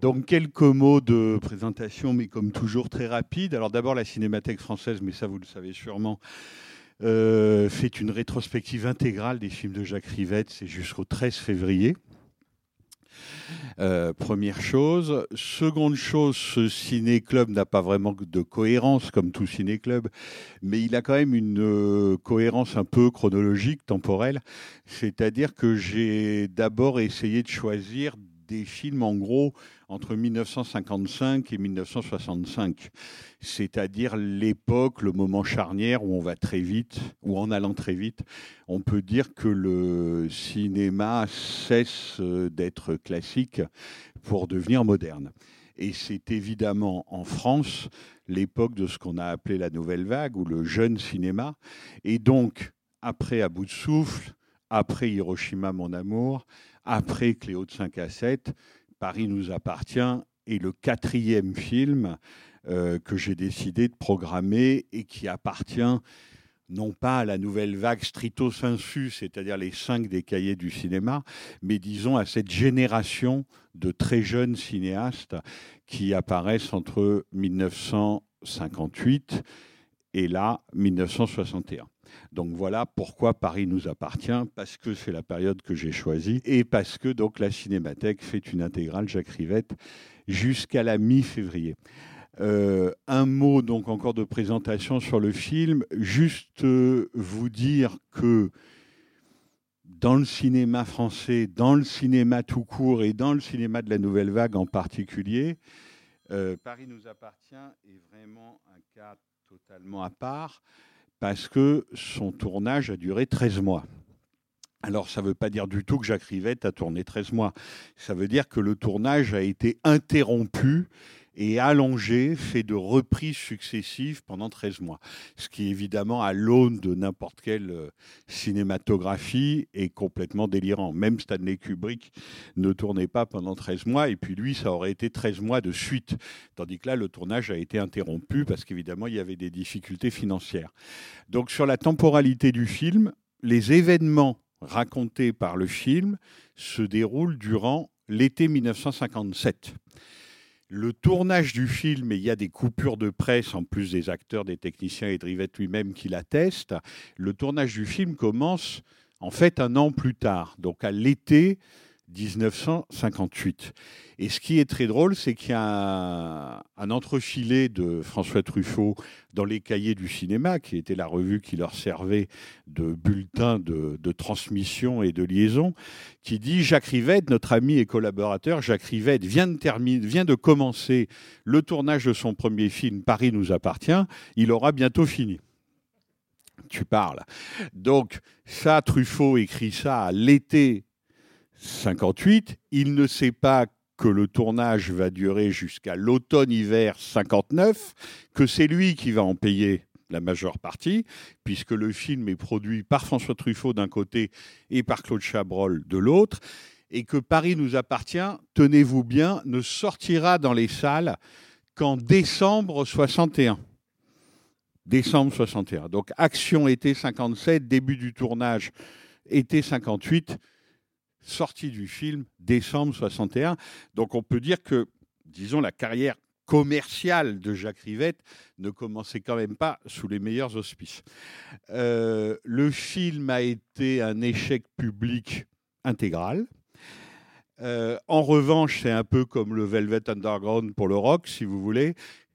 Donc quelques mots de présentation, mais comme toujours très rapide. Alors d'abord la Cinémathèque française, mais ça vous le savez sûrement, euh, fait une rétrospective intégrale des films de Jacques Rivette, c'est jusqu'au 13 février. Euh, première chose. Seconde chose, ce ciné-club n'a pas vraiment de cohérence comme tout ciné-club, mais il a quand même une euh, cohérence un peu chronologique, temporelle. C'est-à-dire que j'ai d'abord essayé de choisir des films en gros entre 1955 et 1965, c'est-à-dire l'époque, le moment charnière où on va très vite, ou en allant très vite, on peut dire que le cinéma cesse euh, d'être classique pour devenir moderne. Et c'est évidemment en France l'époque de ce qu'on a appelé la nouvelle vague ou le jeune cinéma. Et donc, après À bout de souffle, après Hiroshima, mon amour, après Cléo de 5 à 7, Paris nous appartient est le quatrième film euh, que j'ai décidé de programmer et qui appartient non pas à la nouvelle vague stricto sensu, c'est-à-dire les cinq des cahiers du cinéma, mais disons à cette génération de très jeunes cinéastes qui apparaissent entre 1958 et là 1961. Donc voilà pourquoi Paris nous appartient, parce que c'est la période que j'ai choisie et parce que donc la Cinémathèque fait une intégrale Jacques Rivette jusqu'à la mi-février. Euh, un mot donc encore de présentation sur le film, juste euh, vous dire que dans le cinéma français, dans le cinéma tout court et dans le cinéma de la nouvelle vague en particulier, euh, Paris nous appartient est vraiment un cas totalement à part parce que son tournage a duré 13 mois. Alors, ça ne veut pas dire du tout que Jacques Rivette a tourné 13 mois. Ça veut dire que le tournage a été interrompu et allongé, fait de reprises successives pendant 13 mois. Ce qui, évidemment, à l'aune de n'importe quelle euh, cinématographie, est complètement délirant. Même Stanley Kubrick ne tournait pas pendant 13 mois, et puis lui, ça aurait été 13 mois de suite. Tandis que là, le tournage a été interrompu parce qu'évidemment, il y avait des difficultés financières. Donc, sur la temporalité du film, les événements racontés par le film se déroulent durant l'été 1957 le tournage du film, et il y a des coupures de presse, en plus des acteurs, des techniciens et de Rivette lui-même qui l'attestent, le tournage du film commence en fait un an plus tard, donc à l'été 1958. Et ce qui est très drôle, c'est qu'il y a un, un, entrefilet de François Truffaut dans les cahiers du cinéma, qui était la revue qui leur servait de bulletin de, transmission et de liaison, qui dit Jacques Rivette, notre ami et collaborateur, Jacques Rivette vient de, vient de commencer le tournage de son premier film Paris nous appartient, il aura bientôt fini tu parles. Donc, ça, Truffaut écrit ça l'été 58. Il ne sait pas que le tournage va durer jusqu'à l'automne-hiver 59, que c'est lui qui va en payer la majeure partie, puisque le film est produit par François Truffaut d'un côté et par Claude Chabrol de l'autre, et que Paris nous appartient, tenez-vous bien, ne sortira dans les salles qu'en décembre 61 décembre 61. Donc action été 57, début du tournage été 58, sortie du film décembre 61. Donc on peut dire que, disons, la carrière commerciale de Jacques Rivette ne commençait quand même pas sous les meilleurs auspices. Euh, le film a été un échec public intégral. Euh, en revanche, c'est un peu comme le Velvet Underground pour le rock, si vous voulez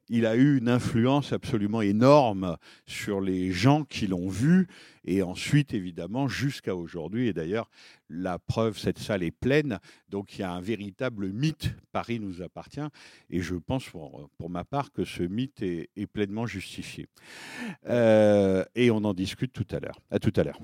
il a eu une influence absolument énorme sur les gens qui l'ont vu. Et ensuite évidemment jusqu'à aujourd'hui et d'ailleurs la preuve cette salle est pleine. Donc il y a un véritable mythe. Paris nous appartient. Et je pense pour, ma part que ce mythe est, est pleinement justifié. Euh, et on en discute tout à l'heure. À tout à l'heure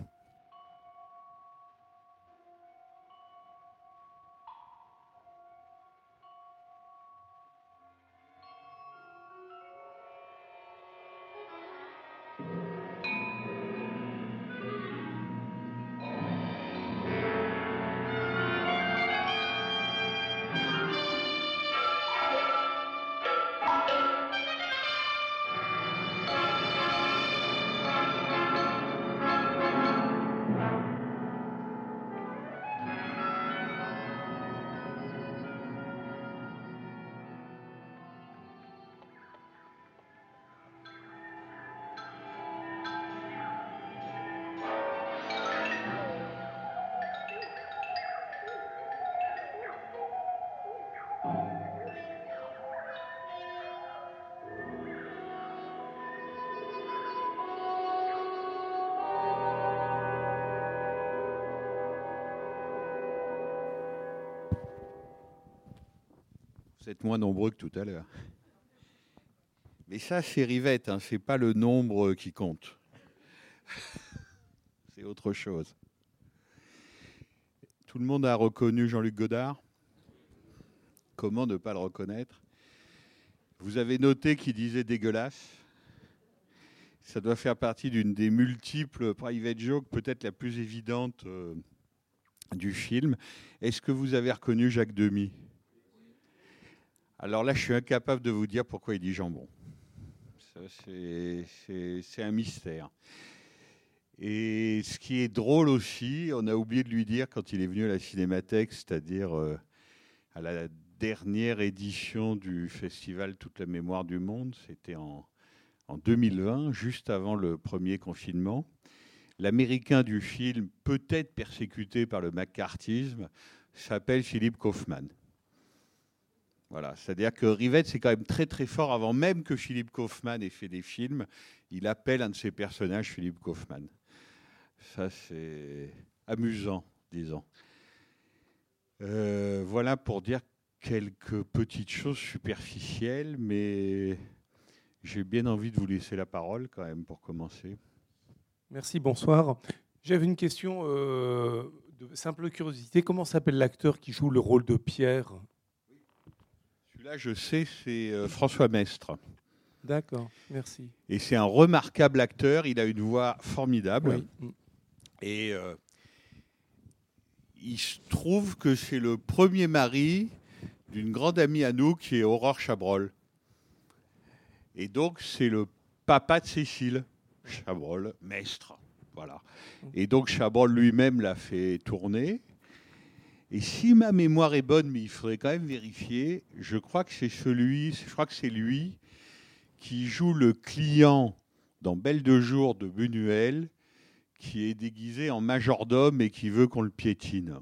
Vous êtes moins nombreux que tout à l'heure. Mais ça, c'est Rivette, hein, c'est pas le nombre qui compte. c'est autre chose. Tout le monde a reconnu Jean-Luc Godard? Comment ne pas le reconnaître? Vous avez noté qu'il disait dégueulasse? Ça doit faire partie d'une des multiples private jokes, peut-être la plus évidente euh, du film. Est-ce que vous avez reconnu Jacques Demy? Alors là, je suis incapable de vous dire pourquoi il dit jambon. C'est- un mystère. Et ce qui est drôle aussi, on a oublié de lui dire quand il est venu à la Cinémathèque, c'est-à-dire euh, à la dernière édition du festival Toute la mémoire du monde, c'était en, en 2020, juste avant le premier confinement. L'américain du film, peut-être persécuté par le macartisme, s'appelle Philippe Kaufman. Voilà, c'est-à-dire que Rivette, c'est quand même très très fort. Avant même que Philippe Kaufman ait fait des films, il appelle un de ses personnages Philippe Kaufman. Ça, c'est amusant, disons. Euh, voilà pour dire quelques petites choses superficielles, mais j'ai bien envie de vous laisser la parole quand même pour commencer. Merci, bonsoir. J'avais une question euh, de simple curiosité. Comment s'appelle l'acteur qui joue le rôle de Pierre? Celui-là, je sais, c'est euh, François Mestre. D'accord, merci. Et c'est un remarquable acteur. Il a une voix formidable. Oui. Et euh, il se trouve que c'est le premier mari d'une grande amie à nous qui est Aurore Chabrol. Et donc, c'est le papa de Cécile Chabrol, Mestre. Voilà. Et donc, Chabrol lui-même l'a fait tourner. Et si ma mémoire est bonne, mais il faudrait quand même vérifier, je crois que c'est celui, je crois que c'est lui qui joue le client dans Belle de jour de Buñuel, qui est déguisé en majordome et qui veut qu'on le piétine.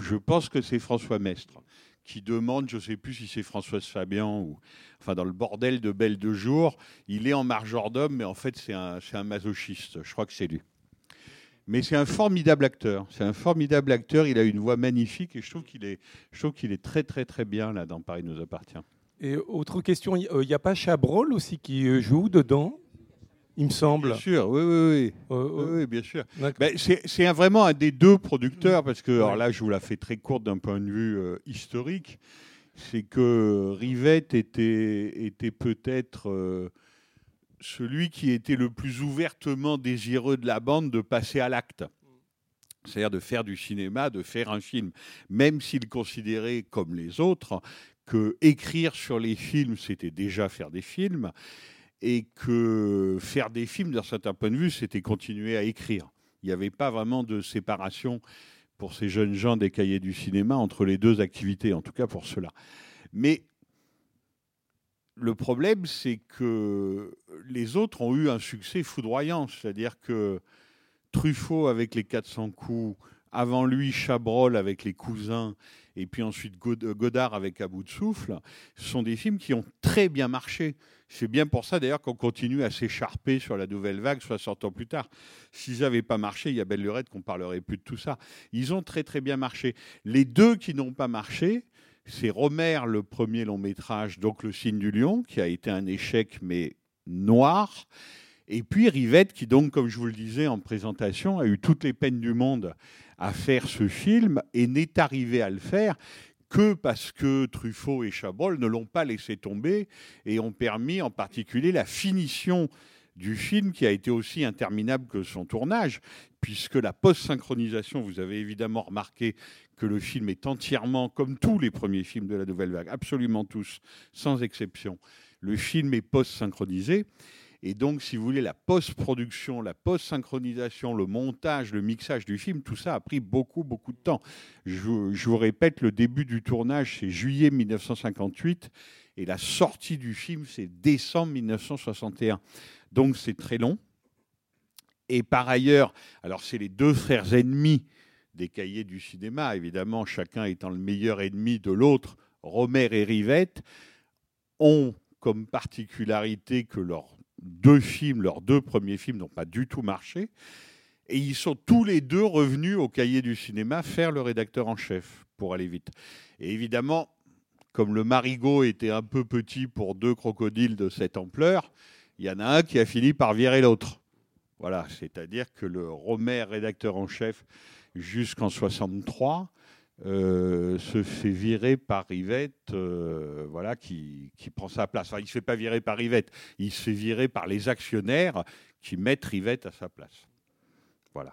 Je, pense que c'est François Mestre qui demande, je ne sais plus si c'est Françoise Fabian ou enfin dans le bordel de Belle de jour, il est en majordome, mais en fait c'est un, c'est un masochiste. Je crois que c'est lui. Mais c'est un formidable acteur. C'est un formidable acteur. Il a une voix magnifique et je trouve qu'il est, je trouve qu'il est très très très bien là dans Paris nous appartient. Et autre question, il n'y a pas Chabrol aussi qui euh, joue dedans Il me semble? Bien sûr, oui, oui, oui. Euh, Oui, euh, oui, bien sûr. Ben, c'est vraiment un des deux producteurs, parce que, alors là, je vous la fais très courte d'un point de vue euh, historique, c'est que Rivette était, était peut-être euh, celui qui était le plus ouvertement désireux de la bande de passer à l'acte. C'est-à-dire de faire du cinéma, de faire un film, même s'il considérait, comme les autres, que écrire sur les films, c'était déjà faire des films, et que faire des films, d'un certain point de vue, c'était continuer à écrire. Il n'y avait pas vraiment de séparation pour ces jeunes gens des cahiers du cinéma entre les deux activités, en tout cas pour cela. Mais le problème, c'est que les autres ont eu un succès foudroyant, c'est-à-dire que Truffaut avec les 400 coups, avant lui Chabrol avec les cousins, et puis ensuite God- Godard avec À bout de souffle, ce sont des films qui ont très bien marché. C'est bien pour ça d'ailleurs qu'on continue à s'écharper sur la nouvelle vague 60 ans plus tard. S'ils n'avaient pas marché, il y a belle lurette qu'on parlerait plus de tout ça. Ils ont très très bien marché. Les deux qui n'ont pas marché, c'est Romer, le premier long métrage, donc Le signe du lion, qui a été un échec mais noir. Et puis Rivette, qui donc, comme je vous le disais en présentation, a eu toutes les peines du monde à faire ce film et n'est arrivé à le faire que parce que Truffaut et Chabrol ne l'ont pas laissé tomber et ont permis en particulier la finition du film qui a été aussi interminable que son tournage, puisque la post-synchronisation, vous avez évidemment remarqué que le film est entièrement, comme tous les premiers films de la Nouvelle Vague, absolument tous, sans exception, le film est post-synchronisé. Et donc, si vous voulez, la post-production, la post-synchronisation, le montage, le mixage du film, tout ça a pris beaucoup, beaucoup de temps. Je, vous- répète, le début du tournage, c'est juillet 1958, et la sortie du film, c'est décembre 1961. Donc, c'est très long. Et par ailleurs, alors c'est les deux frères ennemis des cahiers du cinéma, évidemment, chacun étant le meilleur ennemi de l'autre, Romer et Rivette, ont comme particularité que leurs deux films, leurs deux premiers films n'ont pas du tout marché. Et ils sont tous les deux revenus au cahier du cinéma faire le rédacteur en chef. pour aller vite. Et évidemment, comme le marigot était un peu petit pour deux crocodiles de cette ampleur, il y en a un qui a fini par virer l'autre. Voilà, c'est-à-dire que le Romer, rédacteur en chef, jusqu'en 63, euh, se fait virer par Yvette, euh, voilà, qui, qui, prend sa place. Enfin, il ne se fait pas virer par Yvette, il se fait virer par les actionnaires qui mettent Yvette à sa place. Voilà.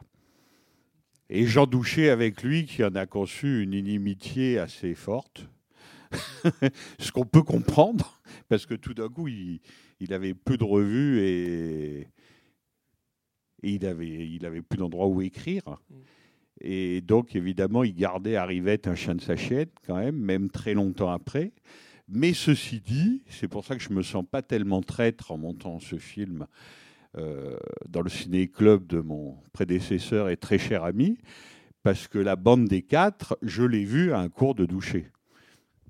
Et Jean Douché avec lui, qui en a conçu une inimitié assez forte, ce qu'on peut comprendre, parce que tout d'un coup, il, il, avait peu de revues et, et il, avait, il avait plus d'endroit où écrire. Et donc, évidemment, il gardait à Rivette un chien de sa chienne, quand même, même très longtemps après. Mais ceci dit, c'est pour ça que je ne me sens pas tellement traître en montant ce film euh, dans le ciné-club de mon prédécesseur et très cher ami, parce que la bande des quatre, je l'ai vue à un cours de doucher.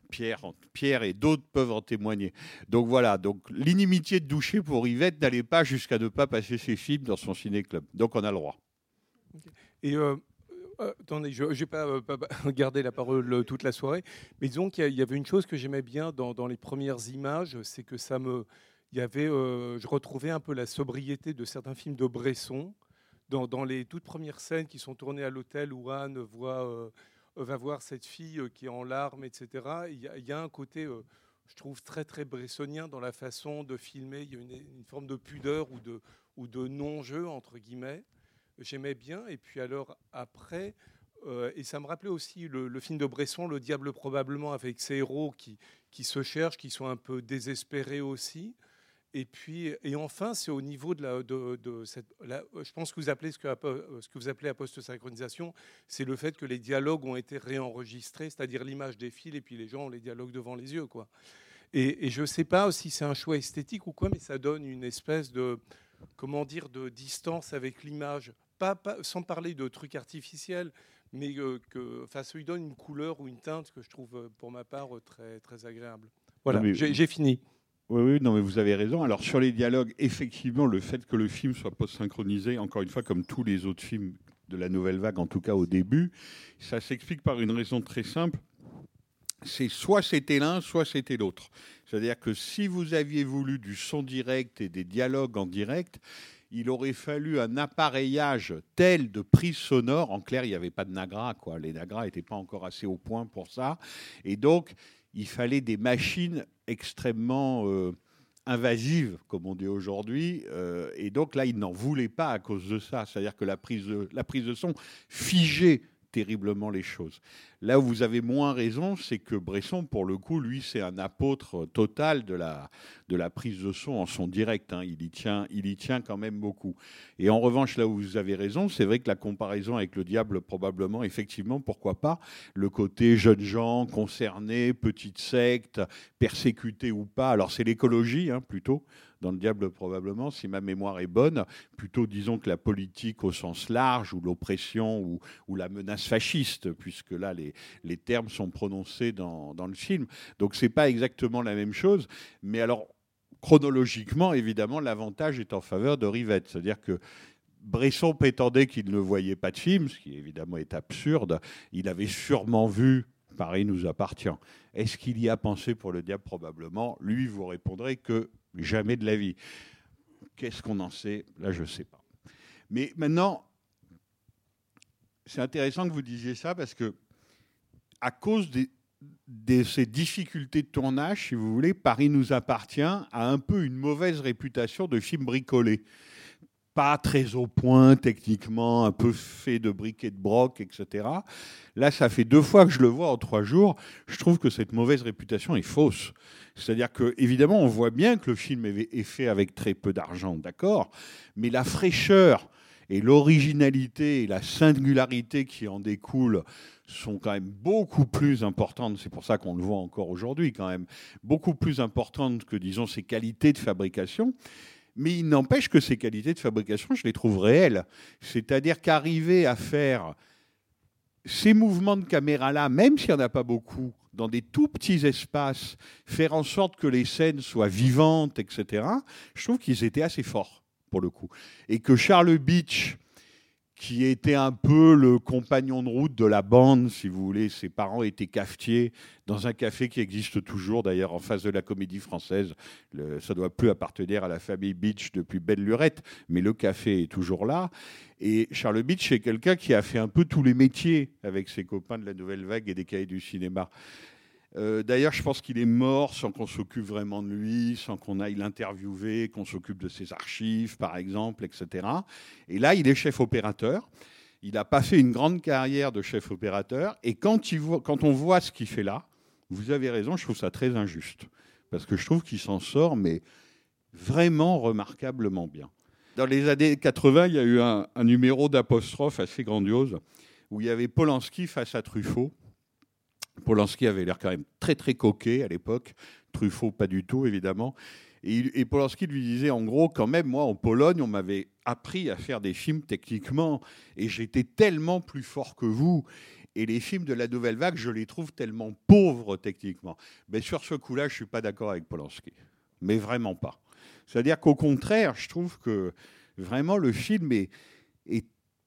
Pierre, Pierre et d'autres peuvent en témoigner. Donc voilà, donc l'inimitié de doucher pour Yvette n'allait pas jusqu'à ne pas passer ses films dans son ciné-club. Donc on a le droit. Et euh, euh, attendez, je n'ai pas, euh, pas, gardé la parole euh, toute la soirée, mais disons qu'il y, avait une chose que j'aimais bien dans, les premières images, c'est que ça me, il y avait, je retrouvais un peu la sobriété de certains films de Bresson dans, les toutes premières scènes qui sont tournées à l'hôtel où Anne va voir cette fille qui est en larmes, etc. Il y, a, un côté je trouve très très bressonien dans la façon de filmer. Il y a une, forme de pudeur ou de, ou de non-jeu, entre guillemets. J'aimais bien. Et puis alors après, euh, et ça me rappelait aussi le, film de Bresson, Le Diable probablement, avec ces héros qui, qui se cherchent, qui sont un peu désespérés aussi. Et puis, et enfin, c'est au niveau de la, de, de cette, la, je pense que vous appelez ce que, ce que vous appelez la post-synchronisation, c'est le fait que les dialogues ont été réenregistrés, c'est-à-dire l'image défile et puis les gens ont les dialogues devant les yeux, quoi. Et, et je ne sais pas si c'est un choix esthétique ou quoi, mais ça donne une espèce de, comment dire, de distance avec l'image, pas, pas, sans parler de trucs artificiels, mais euh, que, enfin, ça lui donne une couleur ou une teinte que je trouve, euh, pour ma part, très, très agréable. Voilà, j'ai fini. Oui, oui, non, mais vous avez raison. Alors, sur les dialogues, effectivement, le fait que le film soit post-synchronisé, encore une fois, comme tous les autres films de la nouvelle vague, en tout cas au début, ça s'explique par une raison très simple. C'est soit c'était l'un, soit c'était l'autre. C'est-à-dire que si vous aviez voulu du son direct et des dialogues en direct, il aurait fallu un appareillage tel de prise sonore. En clair, il n'y avait pas de Nagra, quoi. Les Nagra n'étaient pas encore assez au point pour ça. Et donc, il fallait des machines extrêmement euh, invasives, comme on dit aujourd'hui. Euh, et donc là, ils n'en voulaient pas à cause de ça. C'est-à-dire que la prise de, la prise de son figeait terriblement les choses. Là où vous avez moins raison, c'est que Bresson, pour le coup, lui, c'est un apôtre total de la, de la prise de son en son direct. Hein. Il, y tient, il y tient quand même beaucoup. Et en revanche, là où vous avez raison, c'est vrai que la comparaison avec le diable, probablement, effectivement, pourquoi pas, le côté jeunes gens concernés, petite secte, persécutés ou pas. Alors c'est l'écologie, hein, plutôt dans le diable probablement, si ma mémoire est bonne, plutôt disons que la politique au sens large, ou l'oppression, ou, la menace fasciste, puisque là les, termes sont prononcés dans, le film. Donc c'est pas exactement la même chose, mais alors chronologiquement, évidemment, l'avantage est en faveur de Rivette, c'est-à-dire que Bresson prétendait qu'il ne voyait pas de film, ce qui évidemment est absurde. Il avait sûrement vu Paris nous appartient. Est-ce qu'il y a pensé pour le diable? Probablement. Lui vous répondrez que Jamais de la vie. Qu'est-ce qu'on en sait? Là, je ne sais pas. Mais maintenant, c'est intéressant que vous disiez ça parce que, à cause de ces difficultés de tournage, si vous voulez, Paris nous appartient à un peu une mauvaise réputation de film bricolé pas très au point techniquement, un peu fait de briques et de broc, etc. Là, ça fait deux fois que je le vois en trois jours. Je trouve que cette mauvaise réputation est fausse. C'est-à-dire que, évidemment, on voit bien que le film est fait avec très peu d'argent, d'accord, mais la fraîcheur et l'originalité et la singularité qui en découlent sont quand même beaucoup plus importantes, c'est pour ça qu'on le voit encore aujourd'hui quand même, beaucoup plus importantes que, disons, ces qualités de fabrication. Mais il n'empêche que ces qualités de fabrication, je les trouve réelles. C'est-à-dire qu'arriver à faire ces mouvements de caméra-là, même s'il n'y en a pas beaucoup, dans des tout petits espaces, faire en sorte que les scènes soient vivantes, etc., je trouve qu'ils étaient assez forts, pour le coup. Et que Charles Beach, qui était un peu le compagnon de route de la bande, si vous voulez. Ses parents étaient cafetiers dans un café qui existe toujours, d'ailleurs, en face de la comédie française. Ça doit plus appartenir à la famille Beach depuis belle lurette, mais le café est toujours là. Et Charles Beach est quelqu'un qui a fait un peu tous les métiers avec ses copains de la Nouvelle Vague et des cahiers du cinéma. Euh, D'ailleurs, je pense qu'il est mort sans qu'on s'occupe vraiment de lui, sans qu'on aille l'interviewer, qu'on s'occupe de ses archives, par exemple, etc. Et là, il est chef opérateur. Il n'a pas fait une grande carrière de chef opérateur. Et quand, on voit ce qu'il fait là, vous avez raison, je trouve ça très injuste. Parce que je trouve qu'il s'en sort, mais vraiment remarquablement bien. Dans les années 80, il y a eu un, un numéro d'apostrophe assez grandiose où il y avait Polanski face à Truffaut. Polanski avait l'air quand même très très coquet à l'époque, Truffaut pas du tout évidemment. Et, Polanski lui disait en gros, quand même, moi en Pologne, on m'avait appris à faire des films techniquement et j'étais tellement plus fort que vous. Et les films de la nouvelle vague, je les trouve tellement pauvres techniquement. Mais sur ce coup-là, je suis pas d'accord avec Polanski. Mais vraiment pas. C'est-à-dire qu'au contraire, je trouve que vraiment le film est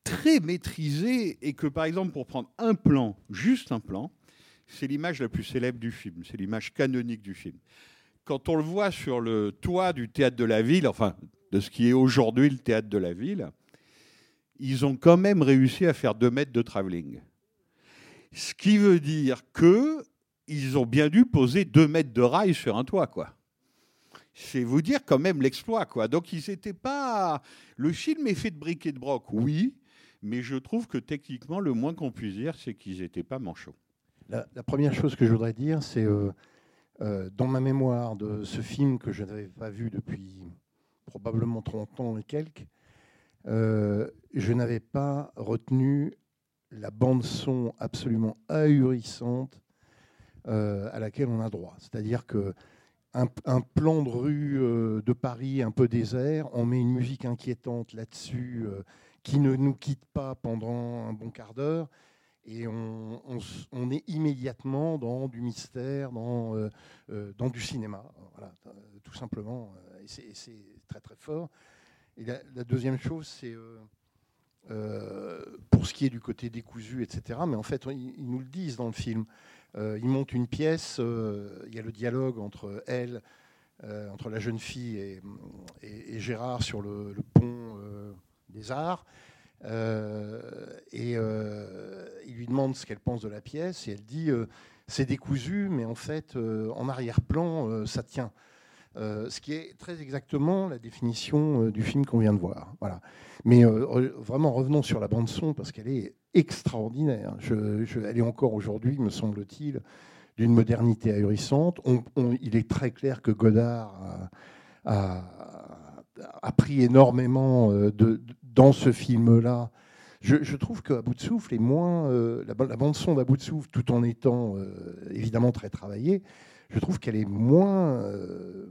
très maîtrisé et que par exemple, pour prendre un plan, juste un plan, c'est l'image la plus célèbre du film, c'est l'image canonique du film. Quand on le voit sur le toit du théâtre de la ville, enfin de ce qui est aujourd'hui le théâtre de la ville, ils ont quand même réussi à faire deux mètres de travelling. Ce qui veut dire que ils ont bien dû poser deux mètres de rail sur un toit. C'est vous dire quand même l'exploit, quoi. Donc ils n'étaient pas. Le film est fait de briques et de broc, oui, mais je trouve que techniquement, le moins qu'on puisse dire, c'est qu'ils n'étaient pas manchots. La, première chose que je voudrais dire, c'est euh, euh, dans ma mémoire de ce film que je n'avais pas vu depuis probablement 30 ans et quelques, euh, je n'avais pas retenu la bande son absolument ahurissante euh, à laquelle on a droit. C'est-à-dire que un, un plan de rue de Paris un peu désert, on met une musique inquiétante là-dessus qui ne nous quitte pas pendant un bon quart d'heure et on, est immédiatement dans du mystère, dans, euh, euh, dans du cinéma, voilà, tout simplement. euh, Et c'est- très très fort. Et la, deuxième chose, c'est pour ce qui est du côté décousu, etc. Mais en fait, ils, nous le disent dans le film. Ils montent une pièce, il y a le dialogue entre elle, entre la jeune fille et, Gérard sur le, pont des Arts. Euh, et euh, il lui demande ce qu'elle pense de la pièce et elle dit euh, c'est décousu, mais en fait, en arrière-plan, ça tient. Ce qui est très exactement la définition du film qu'on vient de voir. Voilà. Mais vraiment, revenons sur la bande-son, parce qu'elle est extraordinaire. Elle est encore aujourd'hui, me semble-t-il, d'une modernité ahurissante. Il est très clair que Godard a, a- a pris énormément de- dans ce film-là. Je, trouve qu'à bout de est moins euh, la, ba- la bande son d'à bout de tout en étant euh, évidemment très travaillée, je trouve qu'elle est moins, euh,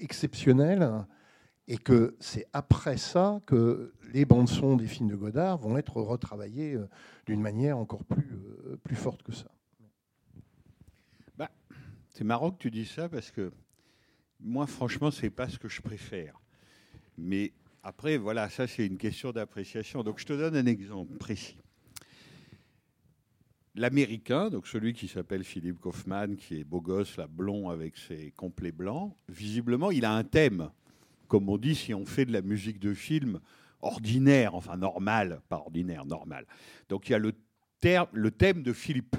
exceptionnelle, et que c'est après ça que les bandes son des films de Godard vont être retravaillées d'une manière encore plus, plus forte que ça. C'est marrant que tu dis ça parce que moi, franchement, c'est pas ce que je préfère. Mais après, voilà, ça, c'est une question d'appréciation. Donc, je te donne un exemple précis. L'américain, donc celui qui s'appelle Philippe Kaufman, qui est beau gosse, là, blond avec ses complets blancs, visiblement, il a un thème. Comme on dit, si on fait de la musique de film ordinaire, enfin normal, pas ordinaire, normal. Donc, il y a le, le thème de Philippe.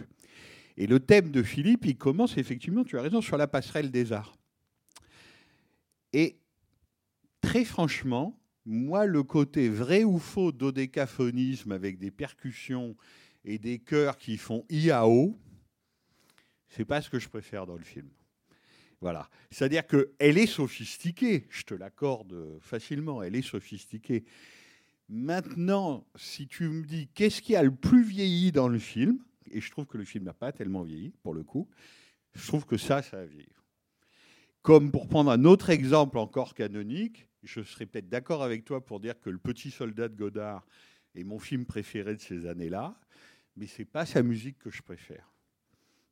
Et le thème de Philippe, il commence effectivement, tu as raison, sur la passerelle des arts. Et très franchement, moi, le côté vrai ou faux dodécaphonisme avec des percussions et des chœurs qui font IAO, c'est pas ce que je préfère dans le film. Voilà. C'est-à-dire qu'elle est sophistiquée, je te l'accorde facilement, elle est sophistiquée. Maintenant, si tu me dis qu'est-ce qui a le plus vieilli dans le film, et je trouve que le film n'a pas tellement vieilli, pour le coup, je trouve que ça, ça a vieilli. Comme pour prendre un autre exemple encore canonique, je serais peut-être d'accord avec toi pour dire que Le Petit Soldat de Godard est mon film préféré de ces années-là, mais c'est pas sa musique que je préfère.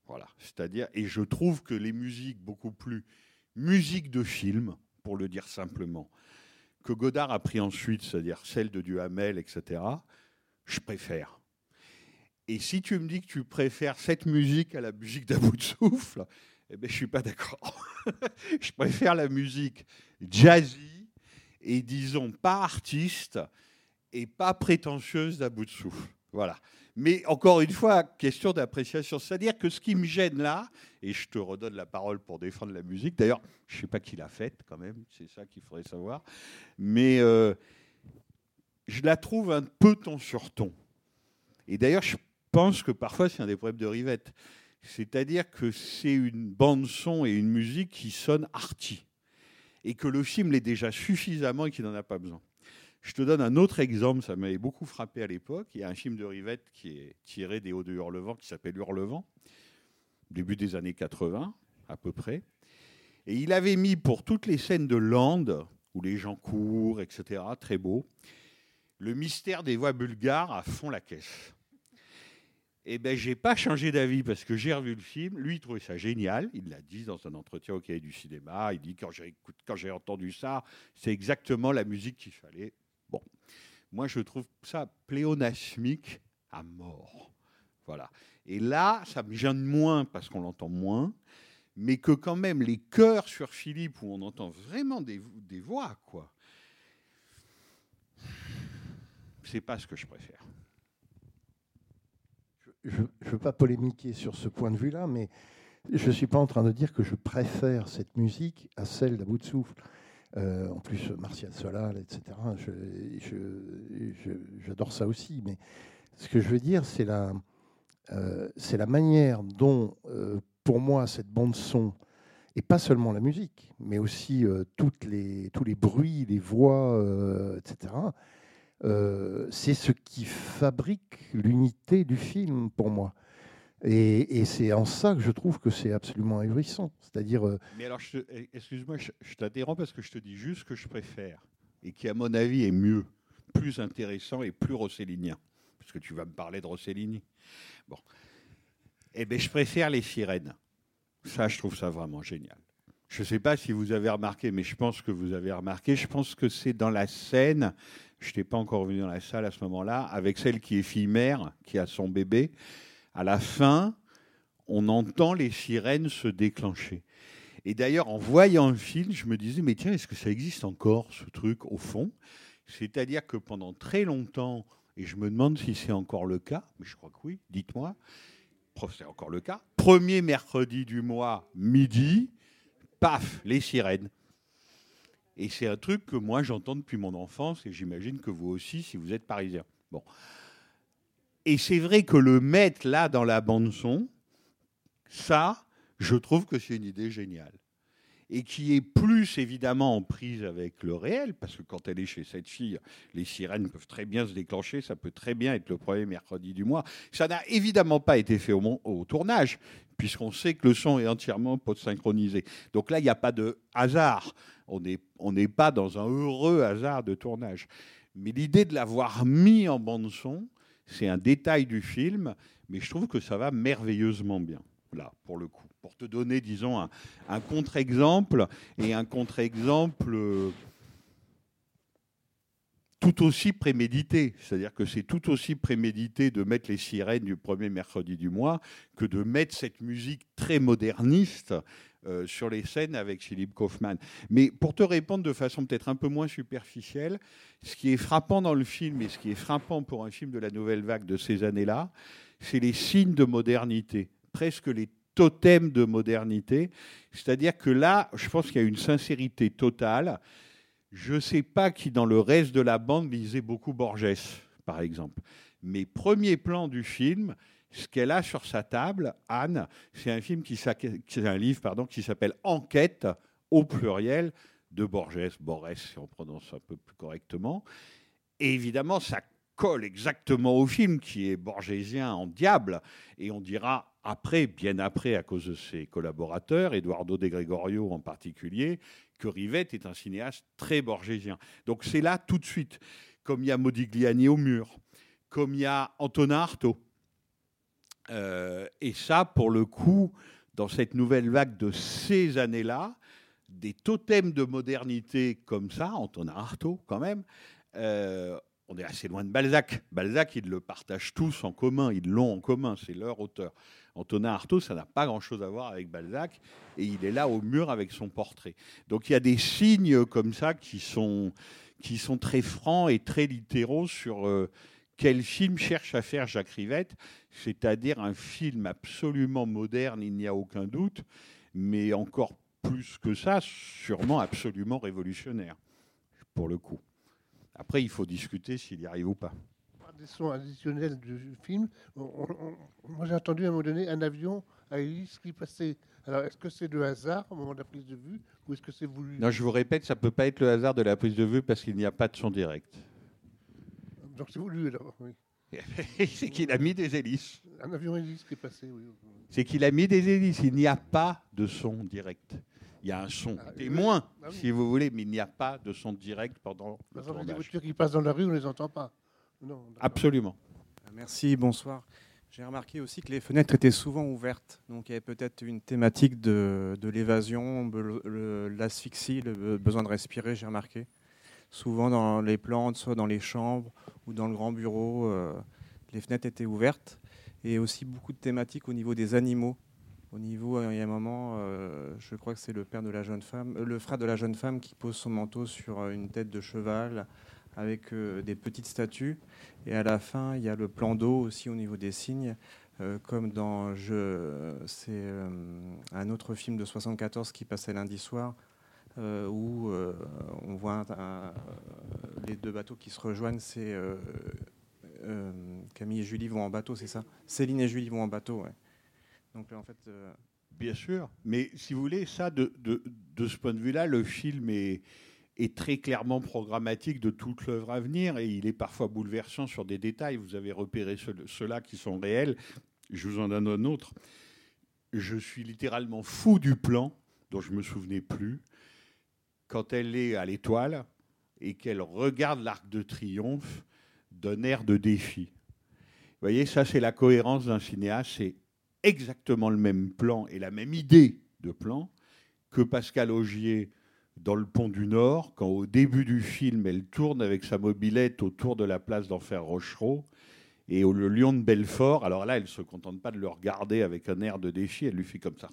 Voilà, c'est-à-dire, et je trouve que les musiques beaucoup plus musique de film, pour le dire simplement, que Godard a pris ensuite, c'est-à-dire celle de Duhamel, etc., je préfère. Et si tu me dis que tu préfères cette musique à la musique d'à bout de souffle, eh ben, je suis pas d'accord. je préfère la musique jazzy et disons pas artiste et pas prétentieuse d'à bout de souffle. Voilà. Mais encore une fois, question d'appréciation. C'est-à-dire que ce qui me gêne là, et je te redonne la parole pour défendre la musique, d'ailleurs, je ne sais pas qui l'a faite quand même, c'est ça qu'il faudrait savoir, mais euh, je la trouve un peu ton sur ton. Et d'ailleurs, je pense que parfois c'est un des problèmes de Rivette. C'est-à-dire que c'est une bande-son et une musique qui sonnent arty. Et que le film l'est déjà suffisamment et qu'il n'en a pas besoin. Je te donne un autre exemple, ça m'avait beaucoup frappé à l'époque. Il y a un film de Rivette qui est tiré des Hauts de Hurlevent qui s'appelle Hurlevent, début des années 80 à peu près. Et il avait mis pour toutes les scènes de Land, où les gens courent, etc., très beau, le mystère des voix bulgares à fond la caisse. Eh ben, j'ai pas changé d'avis parce que j'ai revu le film. Lui, il trouvait ça génial. Il l'a dit dans un entretien au Cahier du cinéma. Il dit quand j'ai, quand j'ai entendu ça, c'est exactement la musique qu'il fallait. Bon, moi je trouve ça pléonasmique à mort. Voilà. Et là, ça me gêne moins parce qu'on l'entend moins, mais que quand même les chœurs sur Philippe où on entend vraiment des, des voix, quoi. C'est pas ce que je préfère. Je ne veux pas polémiquer sur ce point de vue-là, mais je ne suis pas en train de dire que je préfère cette musique à celle d'à bout de souffle. Euh, en plus, Martial Solal, etc. J'adore ça aussi. Mais ce que je veux dire, c'est la, euh, manière dont, euh, pour moi, cette bande-son, et pas seulement la musique, mais aussi tous les bruits, les voix, etc., euh, c'est ce qui fabrique l'unité du film pour moi. Et, c'est en ça que je trouve que c'est absolument ahurissant. C'est-à-dire, euh, Mais alors, eh, excuse-moi, je, je t'interromps parce que je te dis juste que je préfère et qui, à mon avis, est mieux, plus intéressant et plus rossellinien. Parce que tu vas me parler de Rossellini. Bon. Eh bien, je préfère les sirènes. Ça, je trouve ça vraiment génial. Je ne sais pas si vous avez remarqué, mais je pense que vous avez remarqué. Je pense que c'est dans la scène, je n'étais pas encore venu dans la salle à ce moment-là, avec celle qui est fille-mère, qui a son bébé. À la fin, on entend les sirènes se déclencher. Et d'ailleurs, en voyant le film, je me disais, mais tiens, est-ce que ça existe encore, ce truc, au fond? C'est-à-dire que pendant très longtemps, et je me demande si c'est encore le cas, mais je crois que oui, dites-moi, c'est encore le cas, premier mercredi du mois, midi, paf, les sirènes. Et c'est un truc que moi j'entends depuis mon enfance, et j'imagine que vous aussi, si vous êtes parisien. Bon. Et c'est vrai que le mettre là dans la bande-son, ça, je trouve que c'est une idée géniale. Et qui est plus évidemment en prise avec le réel, parce que quand elle est chez cette fille, les sirènes peuvent très bien se déclencher, ça peut très bien être le premier mercredi du mois. Ça n'a évidemment pas été fait au, tournage, puisqu'on sait que le son est entièrement post-synchronisé. Donc là, il n'y a pas de hasard. On n'est pas dans un heureux hasard de tournage. Mais l'idée de l'avoir mis en bande-son, c'est un détail du film, mais je trouve que ça va merveilleusement bien, là, pour le coup. Pour te donner, disons, un, contre-exemple, et un contre-exemple euh, tout aussi prémédité. C'est-à-dire que c'est tout aussi prémédité de mettre les sirènes du premier mercredi du mois que de mettre cette musique très moderniste euh, sur les scènes avec Philippe Kaufmann. Mais pour te répondre de façon peut-être un peu moins superficielle, ce qui est frappant dans le film et ce qui est frappant pour un film de la nouvelle vague de ces années-là, c'est les signes de modernité, presque les totems de modernité. C'est-à-dire que là, je pense qu'il y a une sincérité totale. Je ne sais pas qui, dans le reste de la bande, lisait beaucoup Borges, par exemple. Mais premier plan du film, ce qu'elle a sur sa table, Anne, c'est un film un livre pardon qui s'appelle Enquête au pluriel de Borges, Borges si on prononce un peu plus correctement. Et évidemment, ça colle exactement au film qui est borgésien en diable. Et on dira après, bien après, à cause de ses collaborateurs, Eduardo de Gregorio en particulier, que Rivette est un cinéaste très borgésien. Donc c'est là tout de suite, comme il y a Modigliani au mur, comme il y a Antonin Artaud. Euh, et ça, pour le coup, dans cette nouvelle vague de ces années-là, des totems de modernité comme ça, Antonin Artaud quand même, euh, on est assez loin de Balzac. Balzac, ils le partagent tous en commun, ils l'ont en commun, c'est leur auteur. Antonin Artaud, ça n'a pas grand-chose à voir avec Balzac, et il est là au mur avec son portrait. Donc il y a des signes comme ça qui sont, très francs et très littéraux sur euh, quel film cherche à faire Jacques Rivette, c'est-à-dire un film absolument moderne, il n'y a aucun doute, mais encore plus que ça, sûrement absolument révolutionnaire, pour le coup. Après, il faut discuter s'il y arrive ou pas. Des sons additionnels du film. On- on- on- moi, j'ai entendu à un moment donné un avion à hélice qui passait. Alors, est-ce que c'est de hasard au moment de la prise de vue ou est-ce que c'est voulu? Non, je vous répète, ça ne peut pas être le hasard de la prise de vue parce qu'il n'y a pas de son direct. Donc, c'est voulu alors. Oui. c'est qu'il a mis des hélices. Un avion hélice qui est passé, oui. C'est qu'il a mis des hélices. Il n'y a pas de son direct. Il y a un son Ah, témoin, ah oui. si vous voulez, mais il n'y a pas de son direct pendant le tournage. voitures qui passent dans la rue, on ne les entend pas. Non. Absolument. Merci, bonsoir. J'ai remarqué aussi que les fenêtres étaient souvent ouvertes, donc il y avait peut-être une thématique de, de l'évasion, l'asphyxie, le be- besoin de respirer, j'ai remarqué. Souvent dans les plantes, soit dans les chambres ou dans le grand bureau, euh, les fenêtres étaient ouvertes. Et aussi beaucoup de thématiques au niveau des animaux. Au niveau, euh, il y a un moment, euh, je crois que c'est le père de la jeune femme, euh, le frère de la jeune femme qui pose son manteau sur euh, une tête de cheval avec euh, des petites statues. Et à la fin, il y a le plan d'eau aussi au niveau des signes, euh, comme dans je, c'est euh, un autre film de 74 qui passait lundi soir, où on voit les deux bateaux qui se rejoignent. C'est Camille et Julie vont en bateau, c'est ça? Céline et Julie vont en bateau. Donc là, en fait, Bien sûr. Mais si vous voulez, ça, de, de, de ce point de vue-là, le film est, est très clairement programmatique de toute l'œuvre à venir et il est parfois bouleversant sur des détails. Vous avez repéré ceux- ceux-là qui sont réels. Je vous en donne un autre. Je suis littéralement fou du plan dont je me souvenais plus quand elle est à l'étoile et qu'elle regarde l'arc de triomphe d'un air de défi. Vous voyez, ça c'est la cohérence d'un cinéaste, c'est exactement le même plan et la même idée de plan que Pascal Augier dans Le Pont du Nord, quand au début du film, elle tourne avec sa mobilette autour de la place d'Enfer Rochereau et au le lion de Belfort. Alors là, elle ne se contente pas de le regarder avec un air de défi, elle lui fait comme ça.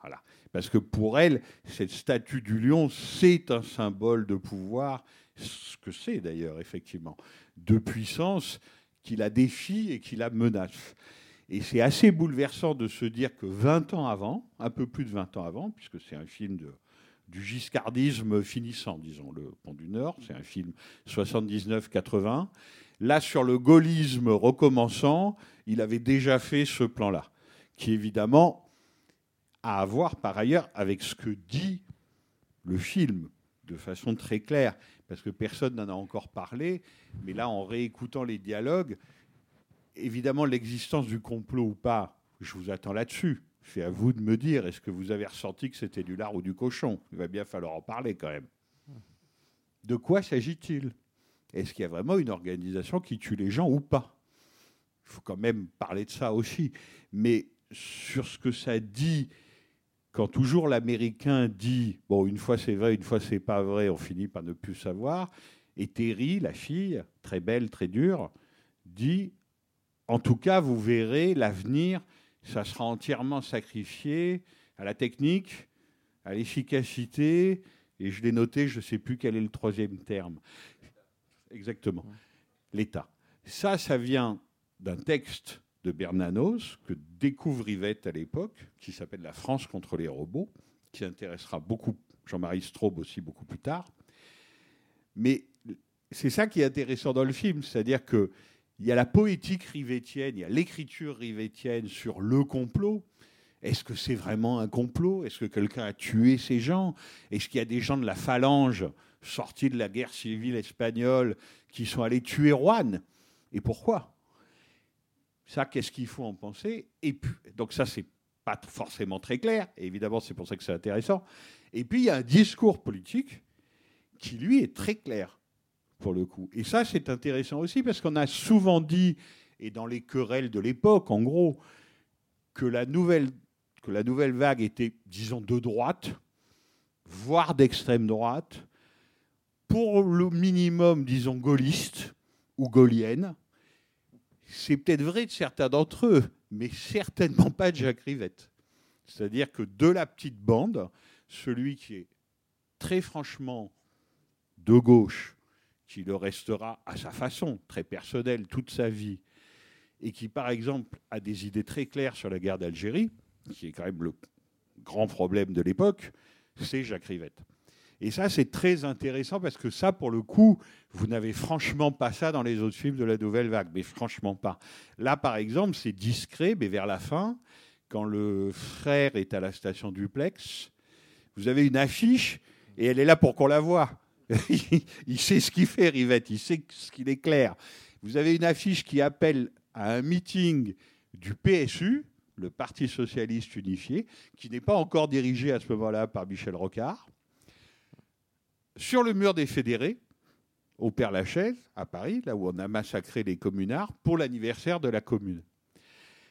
Voilà. Parce que pour elle, cette statue du lion, c'est un symbole de pouvoir, ce que c'est d'ailleurs, effectivement, de puissance qui la défie et qui la menace. Et c'est assez bouleversant de se dire que 20 ans avant, un peu plus de 20 ans avant, puisque c'est un film de, du giscardisme finissant, disons, Le Pont du Nord, c'est un film 79-80. Là, sur le gaullisme recommençant, il avait déjà fait ce plan-là, qui évidemment a à voir par ailleurs avec ce que dit le film de façon très claire, parce que personne n'en a encore parlé, mais là, en réécoutant les dialogues, évidemment, l'existence du complot ou pas, je vous attends là-dessus. C'est à vous de me dire, est-ce que vous avez ressenti que c'était du lard ou du cochon? Il va bien falloir en parler quand même. De quoi s'agit-il? Est-ce qu'il y a vraiment une organisation qui tue les gens ou pas? Il faut quand même parler de ça aussi. Mais sur ce que ça dit, quand toujours l'Américain dit, bon, une fois c'est vrai, une fois c'est pas vrai, on finit par ne plus savoir, et Terry, la fille, très belle, très dure, dit, en tout cas, vous verrez, l'avenir, ça sera entièrement sacrifié à la technique, à l'efficacité, et je l'ai noté, je ne sais plus quel est le troisième terme. Exactement. L'État. Ça, ça vient d'un texte de Bernanos que découvre Rivette à l'époque, qui s'appelle La France contre les robots, qui intéressera beaucoup Jean-Marie Straub aussi beaucoup plus tard. Mais c'est ça qui est intéressant dans le film, c'est-à-dire que il y a la poétique rivettienne, il y a l'écriture rivettienne sur le complot. Est-ce que c'est vraiment un complot? Est-ce que quelqu'un a tué ces gens? Est-ce qu'il y a des gens de la phalange sortis de la guerre civile espagnole qui sont allés tuer Juan? Et pourquoi? Ça, qu'est-ce qu'il faut en penser? Et donc ça, c'est pas forcément très clair. Évidemment, c'est pour ça que c'est intéressant. Et puis, il y a un discours politique qui, lui, est très clair pour le coup. Et ça, c'est intéressant aussi parce qu'on a souvent dit, et dans les querelles de l'époque, en gros, que la nouvelle, que la nouvelle vague était, disons, de droite, voire d'extrême droite, pour le minimum, disons, gaulliste ou gaulienne. C'est peut-être vrai de certains d'entre eux, mais certainement pas de Jacques Rivette. C'est-à-dire que de la petite bande, celui qui est très franchement de gauche, qui le restera à sa façon, très personnelle, toute sa vie, et qui, par exemple, a des idées très claires sur la guerre d'Algérie, qui est quand même le grand problème de l'époque, c'est Jacques Rivette. Et ça, c'est très intéressant parce que ça, pour le coup, vous n'avez franchement pas ça dans les autres films de la nouvelle vague, mais franchement pas. Là, par exemple, c'est discret, mais vers la fin, quand le frère est à la station duplex, vous avez une affiche et elle est là pour qu'on la voie. il sait ce qu'il fait, Rivette, il sait ce qu'il est clair. Vous avez une affiche qui appelle à un meeting du PSU, le Parti socialiste unifié, qui n'est pas encore dirigé à ce moment-là par Michel Rocard. Sur le mur des fédérés, au Père-Lachaise, à Paris, là où on a massacré les communards, pour l'anniversaire de la commune.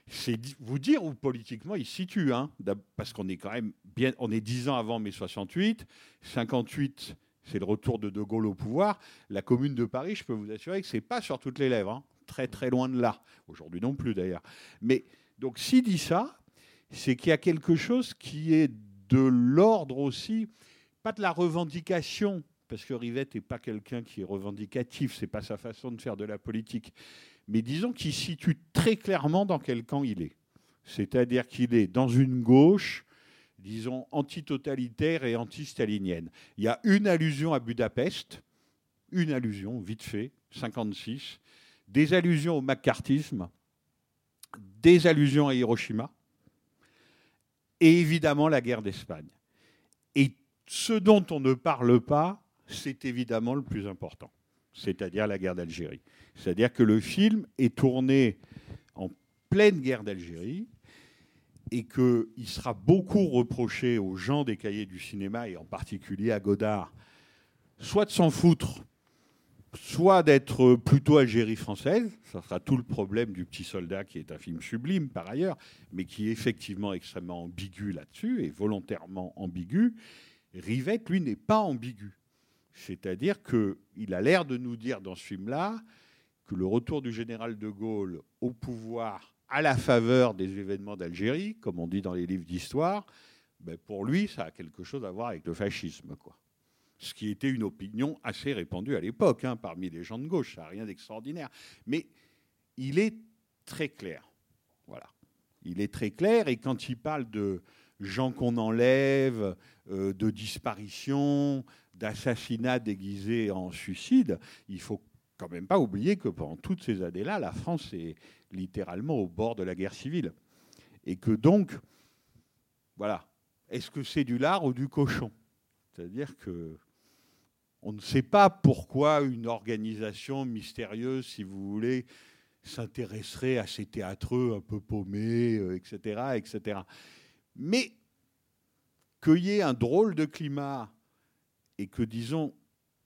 C'est vous dire où politiquement il se situe, hein, parce qu'on est quand même bien, on est dix ans avant mai 68, 58, c'est le retour de De Gaulle au pouvoir. La commune de Paris, je peux vous assurer que c'est pas sur toutes les lèvres, hein, très très loin de là. Aujourd'hui non plus d'ailleurs. Mais donc s'il dit ça, c'est qu'il y a quelque chose qui est de l'ordre aussi pas de la revendication, parce que Rivette n'est pas quelqu'un qui est revendicatif, c'est pas sa façon de faire de la politique, mais disons qu'il situe très clairement dans quel camp il est. C'est-à-dire qu'il est dans une gauche, disons, antitotalitaire et anti-stalinienne. Il y a une allusion à Budapest, une allusion, vite fait, 56, des allusions au macartisme, des allusions à Hiroshima, et évidemment la guerre d'Espagne. Et ce dont on ne parle pas, c'est évidemment le plus important, c'est-à-dire la guerre d'Algérie. C'est-à-dire que le film est tourné en pleine guerre d'Algérie et qu'il sera beaucoup reproché aux gens des cahiers du cinéma, et en particulier à Godard, soit de s'en foutre, soit d'être plutôt Algérie française, ça sera tout le problème du petit soldat qui est un film sublime par ailleurs, mais qui est effectivement extrêmement ambigu là-dessus et volontairement ambigu, Rivette, lui, n'est pas ambigu. C'est-à-dire qu'il a l'air de nous dire dans ce film-là que le retour du général de Gaulle au pouvoir à la faveur des événements d'Algérie, comme on dit dans les livres d'histoire, ben pour lui, ça a quelque chose à voir avec le fascisme. Quoi. Ce qui était une opinion assez répandue à l'époque, hein, parmi les gens de gauche, ça n'a rien d'extraordinaire. Mais il est très clair. Voilà. Il est très clair, et quand il parle de gens qu'on enlève, euh, de disparitions, d'assassinats déguisés en suicide, il faut quand même pas oublier que pendant toutes ces années-là, la France est littéralement au bord de la guerre civile. Et que donc, voilà, est-ce que c'est du lard ou du cochon? C'est-à-dire que on ne sait pas pourquoi une organisation mystérieuse, si vous voulez, s'intéresserait à ces théâtreux un peu paumés, etc., euh, etc. Mais qu'il y ait un drôle de climat et que, disons,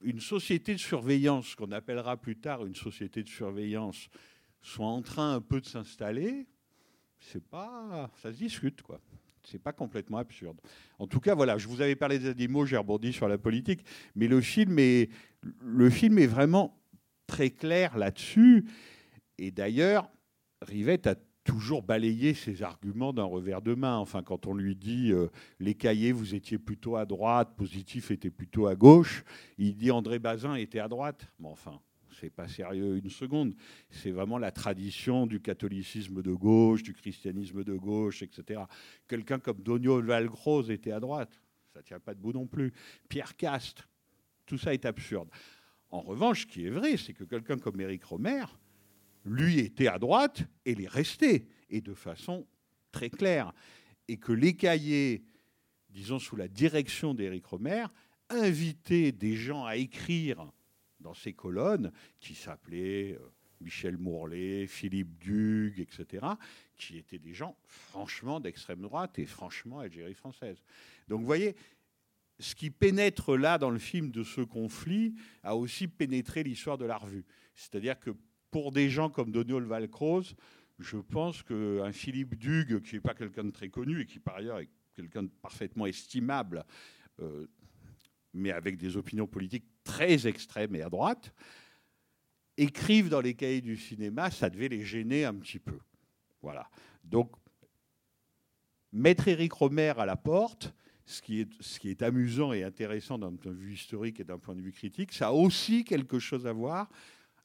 une société de surveillance, qu'on appellera plus tard une société de surveillance, soit en train un peu de s'installer, c'est pas, ça se discute, quoi. C'est pas complètement absurde. En tout cas, voilà, je vous avais parlé des animaux, j'ai rebondi sur la politique, mais le film est, le film est vraiment très clair là-dessus. Et d'ailleurs, Rivette a toujours balayer ses arguments d'un revers de main. Enfin, quand on lui dit euh, les cahiers, vous étiez plutôt à droite, positif était plutôt à gauche, il dit André Bazin était à droite. Mais enfin, c'est pas sérieux une seconde. C'est vraiment la tradition du catholicisme de gauche, du christianisme de gauche, etc. Quelqu'un comme Donio Valgros était à droite. Ça tient pas debout non plus. Pierre Cast, tout ça est absurde. En revanche, ce qui est vrai, c'est que quelqu'un comme Éric Romer, lui était à droite et l'est resté, et de façon très claire. Et que les cahiers, disons sous la direction d'Éric Romer, invitaient des gens à écrire dans ces colonnes, qui s'appelaient euh, Michel Mourlet, Philippe Dugue, etc., qui étaient des gens franchement d'extrême droite et franchement Algérie française. Donc vous voyez, ce qui pénètre là dans le film de ce conflit a aussi pénétré l'histoire de la revue. C'est-à-dire que pour des gens comme Donald Valcroze, je pense qu'un Philippe Dugue, qui n'est pas quelqu'un de très connu et qui par ailleurs est quelqu'un de parfaitement estimable, euh, mais avec des opinions politiques très extrêmes et à droite, écrivent dans les cahiers du cinéma, ça devait les gêner un petit peu. Voilà. Donc, mettre Éric Romer à la porte, ce qui, est, ce qui est amusant et intéressant d'un point de vue historique et d'un point de vue critique, ça a aussi quelque chose à voir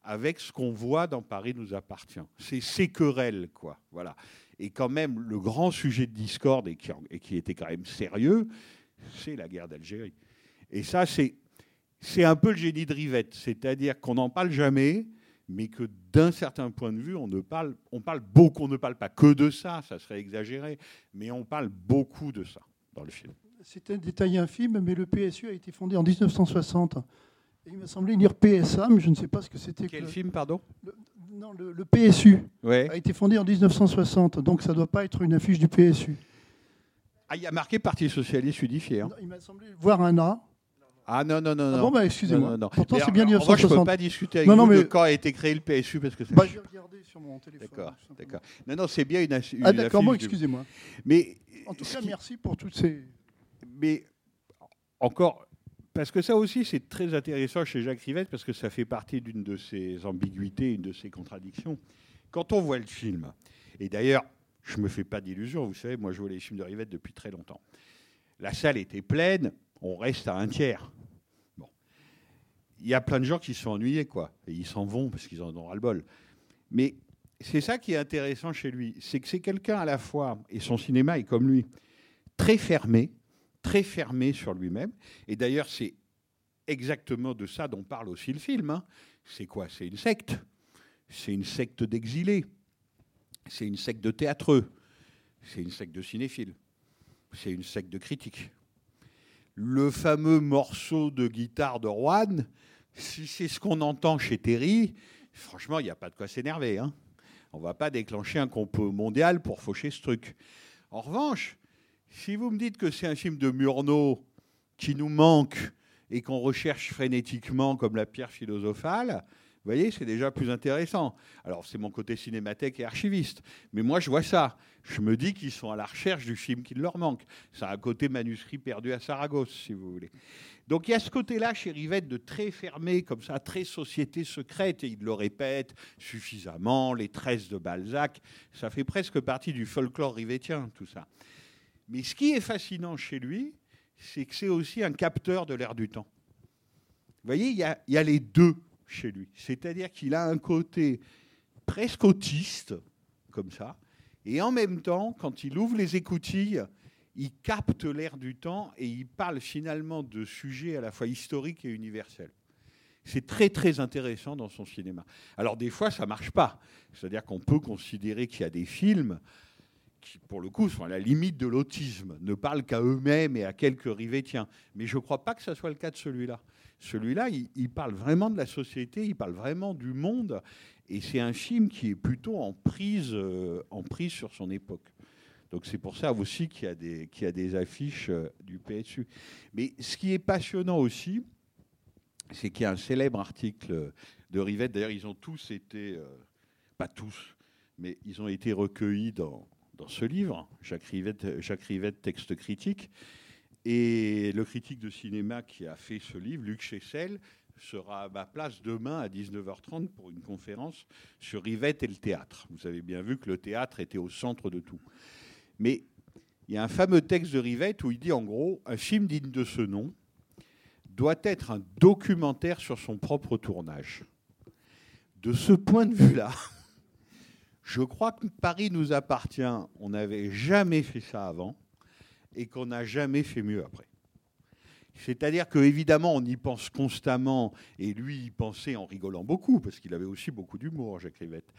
avec ce qu'on voit dans Paris nous appartient. C'est ces querelles, quoi. Voilà. Et quand même, le grand sujet de discorde, et qui, et qui était quand même sérieux, c'est la guerre d'Algérie. Et ça, c'est, c'est un peu le génie de Rivette. C'est-à-dire qu'on n'en parle jamais, mais que d'un certain point de vue, on, ne parle, on parle beaucoup, on ne parle pas que de ça, ça serait exagéré, mais on parle beaucoup de ça dans le film. C'est un détail infime, mais le PSU a été fondé en 1960. Et il m'a semblé lire PSA, mais je ne sais pas ce que c'était. Quel que- film, pardon? Le, Non, le, le PSU Ouais. a été fondé en 1960, donc ça ne doit pas être une affiche du PSU. Ah, il y a marqué Parti Socialiste Unifié. hein. Non, Il m'a semblé voir un A. Ah non, non, non. Ah non. bon, bah, excusez-moi. Non, non, non. Pourtant, c'est bien en- en revanche, je ne peux 1960. pas discuter avec Non, non, vous de quand a été créé le PSU parce que. Bah, je vais regarder sur mon téléphone. D'accord, d'accord. Non, non, c'est bien une, Ah une d'accord, moi, excusez-moi. Mais, En tout cas, qui- merci pour toutes ces... mais encore, parce que ça aussi, c'est très intéressant chez Jacques Rivette, parce que ça fait partie d'une de ses ambiguïtés, une de ses contradictions. Quand on voit le film, et d'ailleurs, je ne me fais pas d'illusions, vous savez, moi je vois les films de Rivette depuis très longtemps. La salle était pleine, on reste à un tiers. Il y a plein de gens qui se sont ennuyés, quoi, et ils s'en vont parce qu'ils en ont ras-le-bol. Mais c'est ça qui est intéressant chez lui, c'est que c'est quelqu'un à la fois, et son cinéma est comme lui, très fermé, très fermé sur lui-même. Et d'ailleurs, c'est exactement de ça dont parle aussi le film. hein. C'est quoi? C'est une secte. C'est une secte d'exilés. C'est une secte de théâtreux. C'est une secte de cinéphiles. C'est une secte de critiques. Le fameux morceau de guitare de Rouen, si c'est ce qu'on entend chez Terry, franchement, il n'y a pas de quoi s'énerver. hein. On ne va pas déclencher un complot mondial pour faucher ce truc. En revanche, si vous me dites que c'est un film de Murnau qui nous manque et qu'on recherche frénétiquement comme la pierre philosophale, vous voyez, c'est déjà plus intéressant. Alors, c'est mon côté cinémathèque et archiviste. Mais moi, je vois ça. Je me dis qu'ils sont à la recherche du film qui leur manque. C'est un côté manuscrit perdu à Saragosse, si vous voulez. Donc, il y a ce côté-là chez Rivette de très fermé, comme ça, très société secrète. Et il le répète suffisamment, les tresses de Balzac. Ça fait presque partie du folklore rivetien, tout ça. Mais ce qui est fascinant chez lui, c'est que c'est aussi un capteur de l'air du temps. Vous voyez, il y il y a les deux chez lui. C'est-à-dire qu'il a un côté presque autiste, comme ça, et en même temps, quand il ouvre les écoutilles, il capte l'air du temps et il parle finalement de sujets à la fois historiques et universels. C'est très très intéressant dans son cinéma. Alors des fois, ça marche pas. C'est-à-dire qu'on peut considérer qu'il y a des films qui, pour le coup, sont à la limite de l'autisme, ne parlent qu'à eux-mêmes et à quelques rivétiens. Mais je ne crois pas que ce soit le cas de celui-là. Celui-là, il, parle vraiment de la société, il parle vraiment du monde, et c'est un film qui est plutôt en prise, euh, en prise sur son époque. Donc c'est pour ça aussi qu'il y a des, qu'il y a des affiches euh, du PSU. Mais ce qui est passionnant aussi, c'est qu'il y a un célèbre article de Rivette. D'ailleurs, ils ont tous été, euh, pas tous, mais ils ont été recueillis dans, dans ce livre, Jacques Rivette, Jacques Rivette, texte critique. Et le critique de cinéma qui a fait ce livre, Luc Chessel, sera à ma place demain à 19h30 pour une conférence sur Rivette et le théâtre. Vous avez bien vu que le théâtre était au centre de tout. Mais il y a un fameux texte de Rivette où il dit en gros, un film digne de ce nom doit être un documentaire sur son propre tournage. De ce point de vue-là, je crois que Paris nous appartient. On n'avait jamais fait ça avant et qu'on n'a jamais fait mieux après. C'est-à-dire qu'évidemment, on y pense constamment, et lui, il pensait en rigolant beaucoup, parce qu'il avait aussi beaucoup d'humour, Jacques Rivette.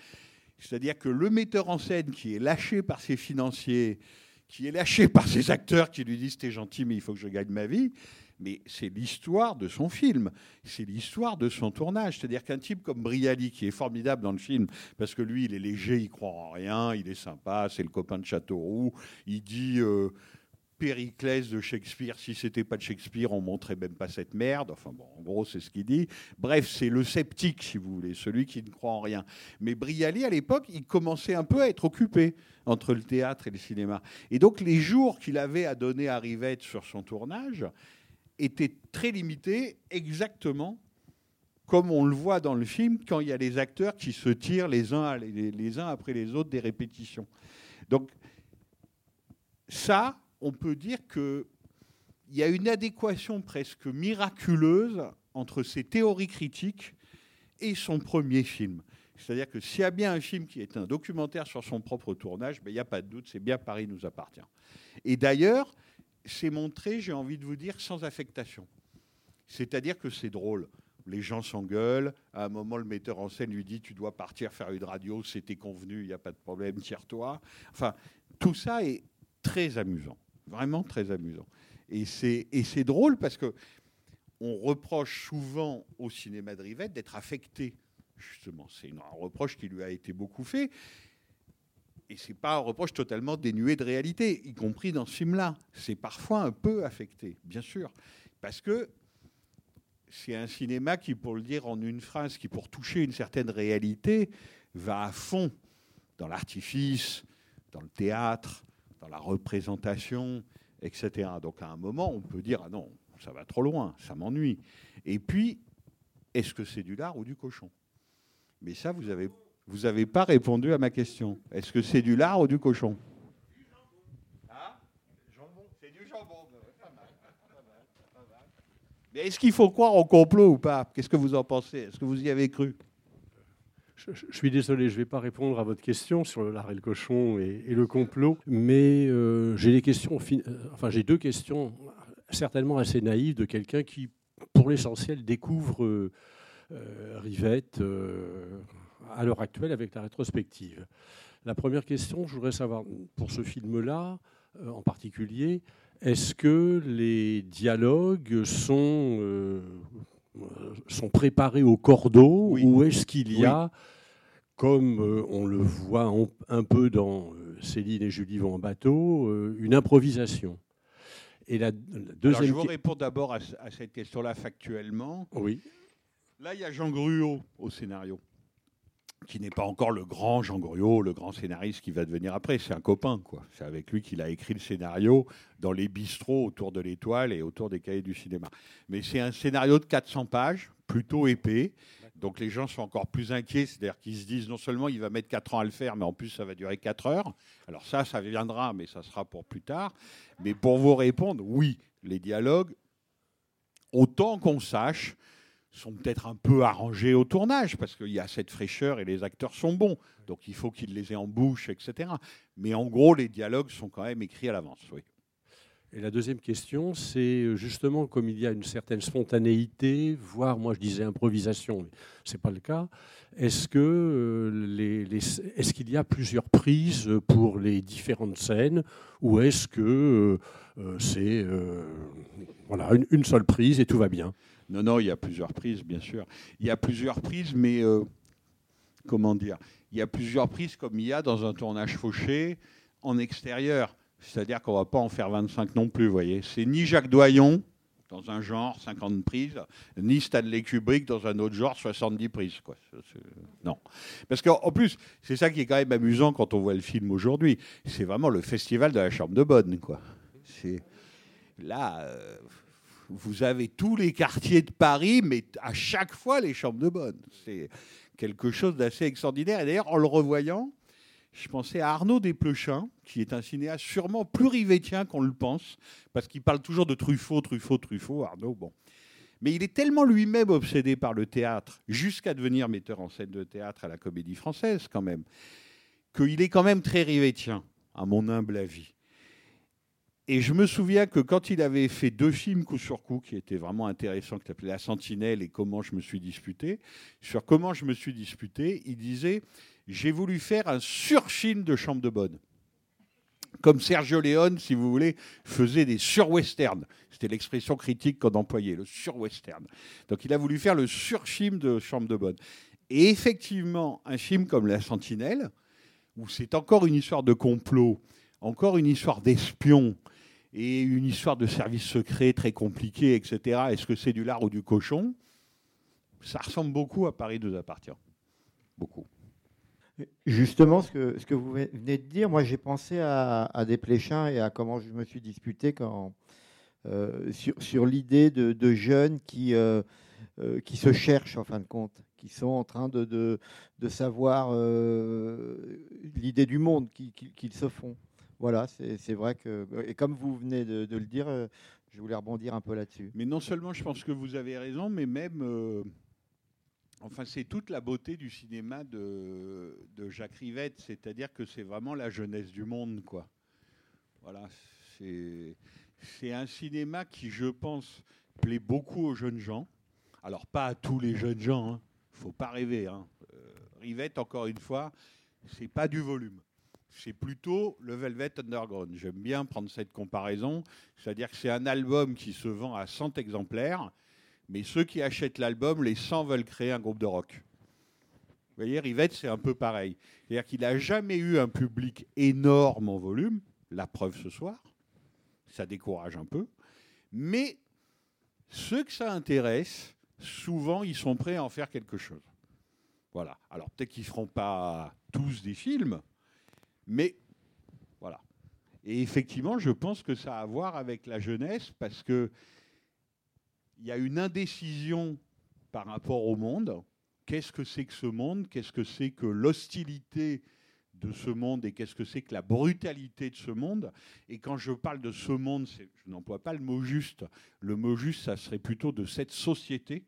C'est-à-dire que le metteur en scène qui est lâché par ses financiers, qui est lâché par ses acteurs qui lui disent T'es gentil, mais il faut que je gagne ma vie, mais c'est l'histoire de son film, c'est l'histoire de son tournage. C'est-à-dire qu'un type comme Brialy, qui est formidable dans le film, parce que lui, il est léger, il croit en rien, il est sympa, c'est le copain de Châteauroux, il dit. euh, Périclès de Shakespeare, si c'était pas de Shakespeare, on montrait même pas cette merde. Enfin bon, en gros, c'est ce qu'il dit. Bref, c'est le sceptique, si vous voulez, celui qui ne croit en rien. Mais Brialy, à l'époque, il commençait un peu à être occupé entre le théâtre et le cinéma. Et donc, les jours qu'il avait à donner à Rivette sur son tournage, était très limité, exactement comme on le voit dans le film quand il y a les acteurs qui se tirent les uns, les uns après les autres des répétitions. Donc ça, on peut dire qu'il y a une adéquation presque miraculeuse entre ses théories critiques et son premier film. C'est-à-dire que s'il y a bien un film qui est un documentaire sur son propre tournage, ben, il n'y a pas de doute, c'est bien Paris nous appartient. Et d'ailleurs, c'est montré, j'ai envie de vous dire, sans affectation. C'est-à-dire que c'est drôle. Les gens s'engueulent. À un moment, le metteur en scène lui dit Tu dois partir faire une radio, c'était convenu, il n'y a pas de problème, tire-toi. Enfin, tout ça est très amusant, vraiment très amusant. Et c'est, drôle parce que on reproche souvent au cinéma de Rivette d'être affecté, justement. C'est un reproche qui lui a été beaucoup fait. Et c'est pas un reproche totalement dénué de réalité, y compris dans ce film-là. C'est parfois un peu affecté, bien sûr, parce que c'est un cinéma qui, pour le dire en une phrase, qui pour toucher une certaine réalité, va à fond dans l'artifice, dans le théâtre, dans la représentation, etc. Donc à un moment, on peut dire ah non, ça va trop loin, ça m'ennuie. Et puis, est-ce que c'est du lard ou du cochon? Mais ça, vous avez vous n'avez pas répondu à ma question. Est-ce que c'est du lard ou du cochon? Ah C'est du jambon. Mais est-ce qu'il faut croire au complot ou pas? Qu'est-ce que vous en pensez? Est-ce que vous y avez cru? Je, suis désolé, je ne vais pas répondre à votre question sur le le cochon et, le complot, mais euh, j'ai des questions, euh, enfin j'ai deux questions certainement assez naïves de quelqu'un qui, pour l'essentiel, découvre euh, Rivette à l'heure actuelle avec la rétrospective. La première question, je voudrais savoir, pour ce film-là en particulier, est-ce que les dialogues sont, sont préparés au cordeau Oui. ou est-ce qu'il y Oui. a, comme euh, on le voit un peu dans euh, Céline et Julie vont en bateau, euh, une improvisation Et la, Alors, deuxième je vous réponds d'abord à, cette question-là factuellement. Oui. Là, il y a Jean Gruot au scénario, qui n'est pas encore le grand Jean Gruot, le grand scénariste qui va devenir après. C'est un copain, quoi. C'est avec lui qu'il a écrit le scénario dans les bistrots autour de l'étoile et autour des cahiers du cinéma. Mais c'est un scénario de 400 pages, plutôt épais. Donc les gens sont encore plus inquiets, c'est-à-dire qu'ils se disent non seulement il va mettre 4 ans à le faire, mais en plus ça va durer 4 heures. Alors ça, ça viendra, mais ça sera pour plus tard. Mais pour vous répondre, oui, les dialogues, autant qu'on sache, sont peut-être un peu arrangés au tournage, parce qu'il y a cette fraîcheur et les acteurs sont bons. Donc il faut qu'ils les aient en bouche, etc. Mais en gros, les dialogues sont quand même écrits à l'avance, oui. Et la deuxième question, c'est euh, justement comme il y a une certaine spontanéité, voire moi je disais improvisation, mais ce n'est pas le cas. Est-ce que euh, les, est-ce qu'il y a plusieurs prises pour les différentes scènes, ou est-ce que euh, euh, c'est voilà une seule prise et tout va bien? Non, non, il y a plusieurs prises, bien sûr. Il y a plusieurs prises, mais euh, comment dire Il y a plusieurs prises comme il y a dans un tournage fauché en extérieur. C'est-à-dire qu'on ne va pas en faire 25 non plus, vous voyez. C'est ni Jacques Doyon dans un genre, 50 prises, ni Stanley Kubrick dans un autre genre, 70 prises. Quoi. Non. Parce qu'en en plus, c'est ça qui est quand même amusant quand on voit le film aujourd'hui. C'est vraiment le festival de la chambre de bonne. Quoi. Là, euh, vous avez tous les quartiers de Paris, mais à chaque fois les chambres de bonne. C'est quelque chose d'assez extraordinaire. Et d'ailleurs, en le revoyant, je pensais à Arnaud Desplechin, qui est un cinéaste sûrement plus rivétien qu'on le pense, parce qu'il parle toujours de Truffaut, Truffaut, Truffaut, Arnaud. Bon. Mais il est tellement lui-même obsédé par le théâtre, jusqu'à devenir metteur en scène de théâtre à la Comédie Française quand même, qu'il est quand même très rivétien, à mon humble avis. Et je me souviens que quand il avait fait deux films coup sur coup qui étaient vraiment intéressants, qui s'appelaient La Sentinelle et Comment je me suis disputé, sur Comment je me suis disputé, il disait J'ai voulu faire un surfilm de chambre de bonne. Comme Sergio Leone, si vous voulez, faisait des sur-westerns. C'était l'expression critique qu'on employait, le sur-western. Donc il a voulu faire le surfilm de chambre de bonne. Et effectivement, un film comme La Sentinelle, où c'est encore une histoire de complot, encore une histoire d'espion, et une histoire de service secret très compliquée, etc. Est-ce que c'est du lard ou du cochon? Ça ressemble beaucoup à Paris nous appartient. Beaucoup. Justement, ce que, vous venez de dire, moi j'ai pensé à, à Desplechin et à comment je me suis disputé euh, sur, l'idée de, jeunes qui, euh, euh, qui se cherchent en fin de compte, qui sont en train de, savoir l'idée du monde qu'ils se font. Voilà, c'est vrai que. Et comme vous venez de, le dire, euh, je voulais rebondir un peu là-dessus. Mais non seulement je pense que vous avez raison, mais même, euh, enfin, c'est toute la beauté du cinéma de, Jacques Rivette, c'est-à-dire que c'est vraiment la jeunesse du monde, quoi. Voilà, c'est c'est un cinéma qui, je pense, plaît beaucoup aux jeunes gens. Alors pas à tous les jeunes gens, hein. faut pas rêver. Hein. Euh, Rivette, encore une fois, c'est pas du volume. C'est plutôt le Velvet Underground. J'aime bien prendre cette comparaison. C'est-à-dire que c'est un album qui se vend à 100 exemplaires, mais ceux qui achètent l'album, les 100 veulent créer un groupe de rock. Vous voyez, Rivette, c'est un peu pareil. C'est-à-dire qu'il n'a jamais eu un public énorme en volume, la preuve ce soir, ça décourage un peu, mais ceux que ça intéresse, souvent, ils sont prêts à en faire quelque chose. Voilà. Alors peut-être qu'ils ne feront pas tous des films, mais voilà. Et effectivement, je pense que ça a à voir avec la jeunesse parce que il y a une indécision par rapport au monde. Qu'est-ce que c'est que ce monde? Qu'est-ce que c'est que l'hostilité de ce monde? Et qu'est-ce que c'est que la brutalité de ce monde? Et quand je parle de ce monde, je n'emploie pas le mot juste. Le mot juste, ça serait plutôt de cette société.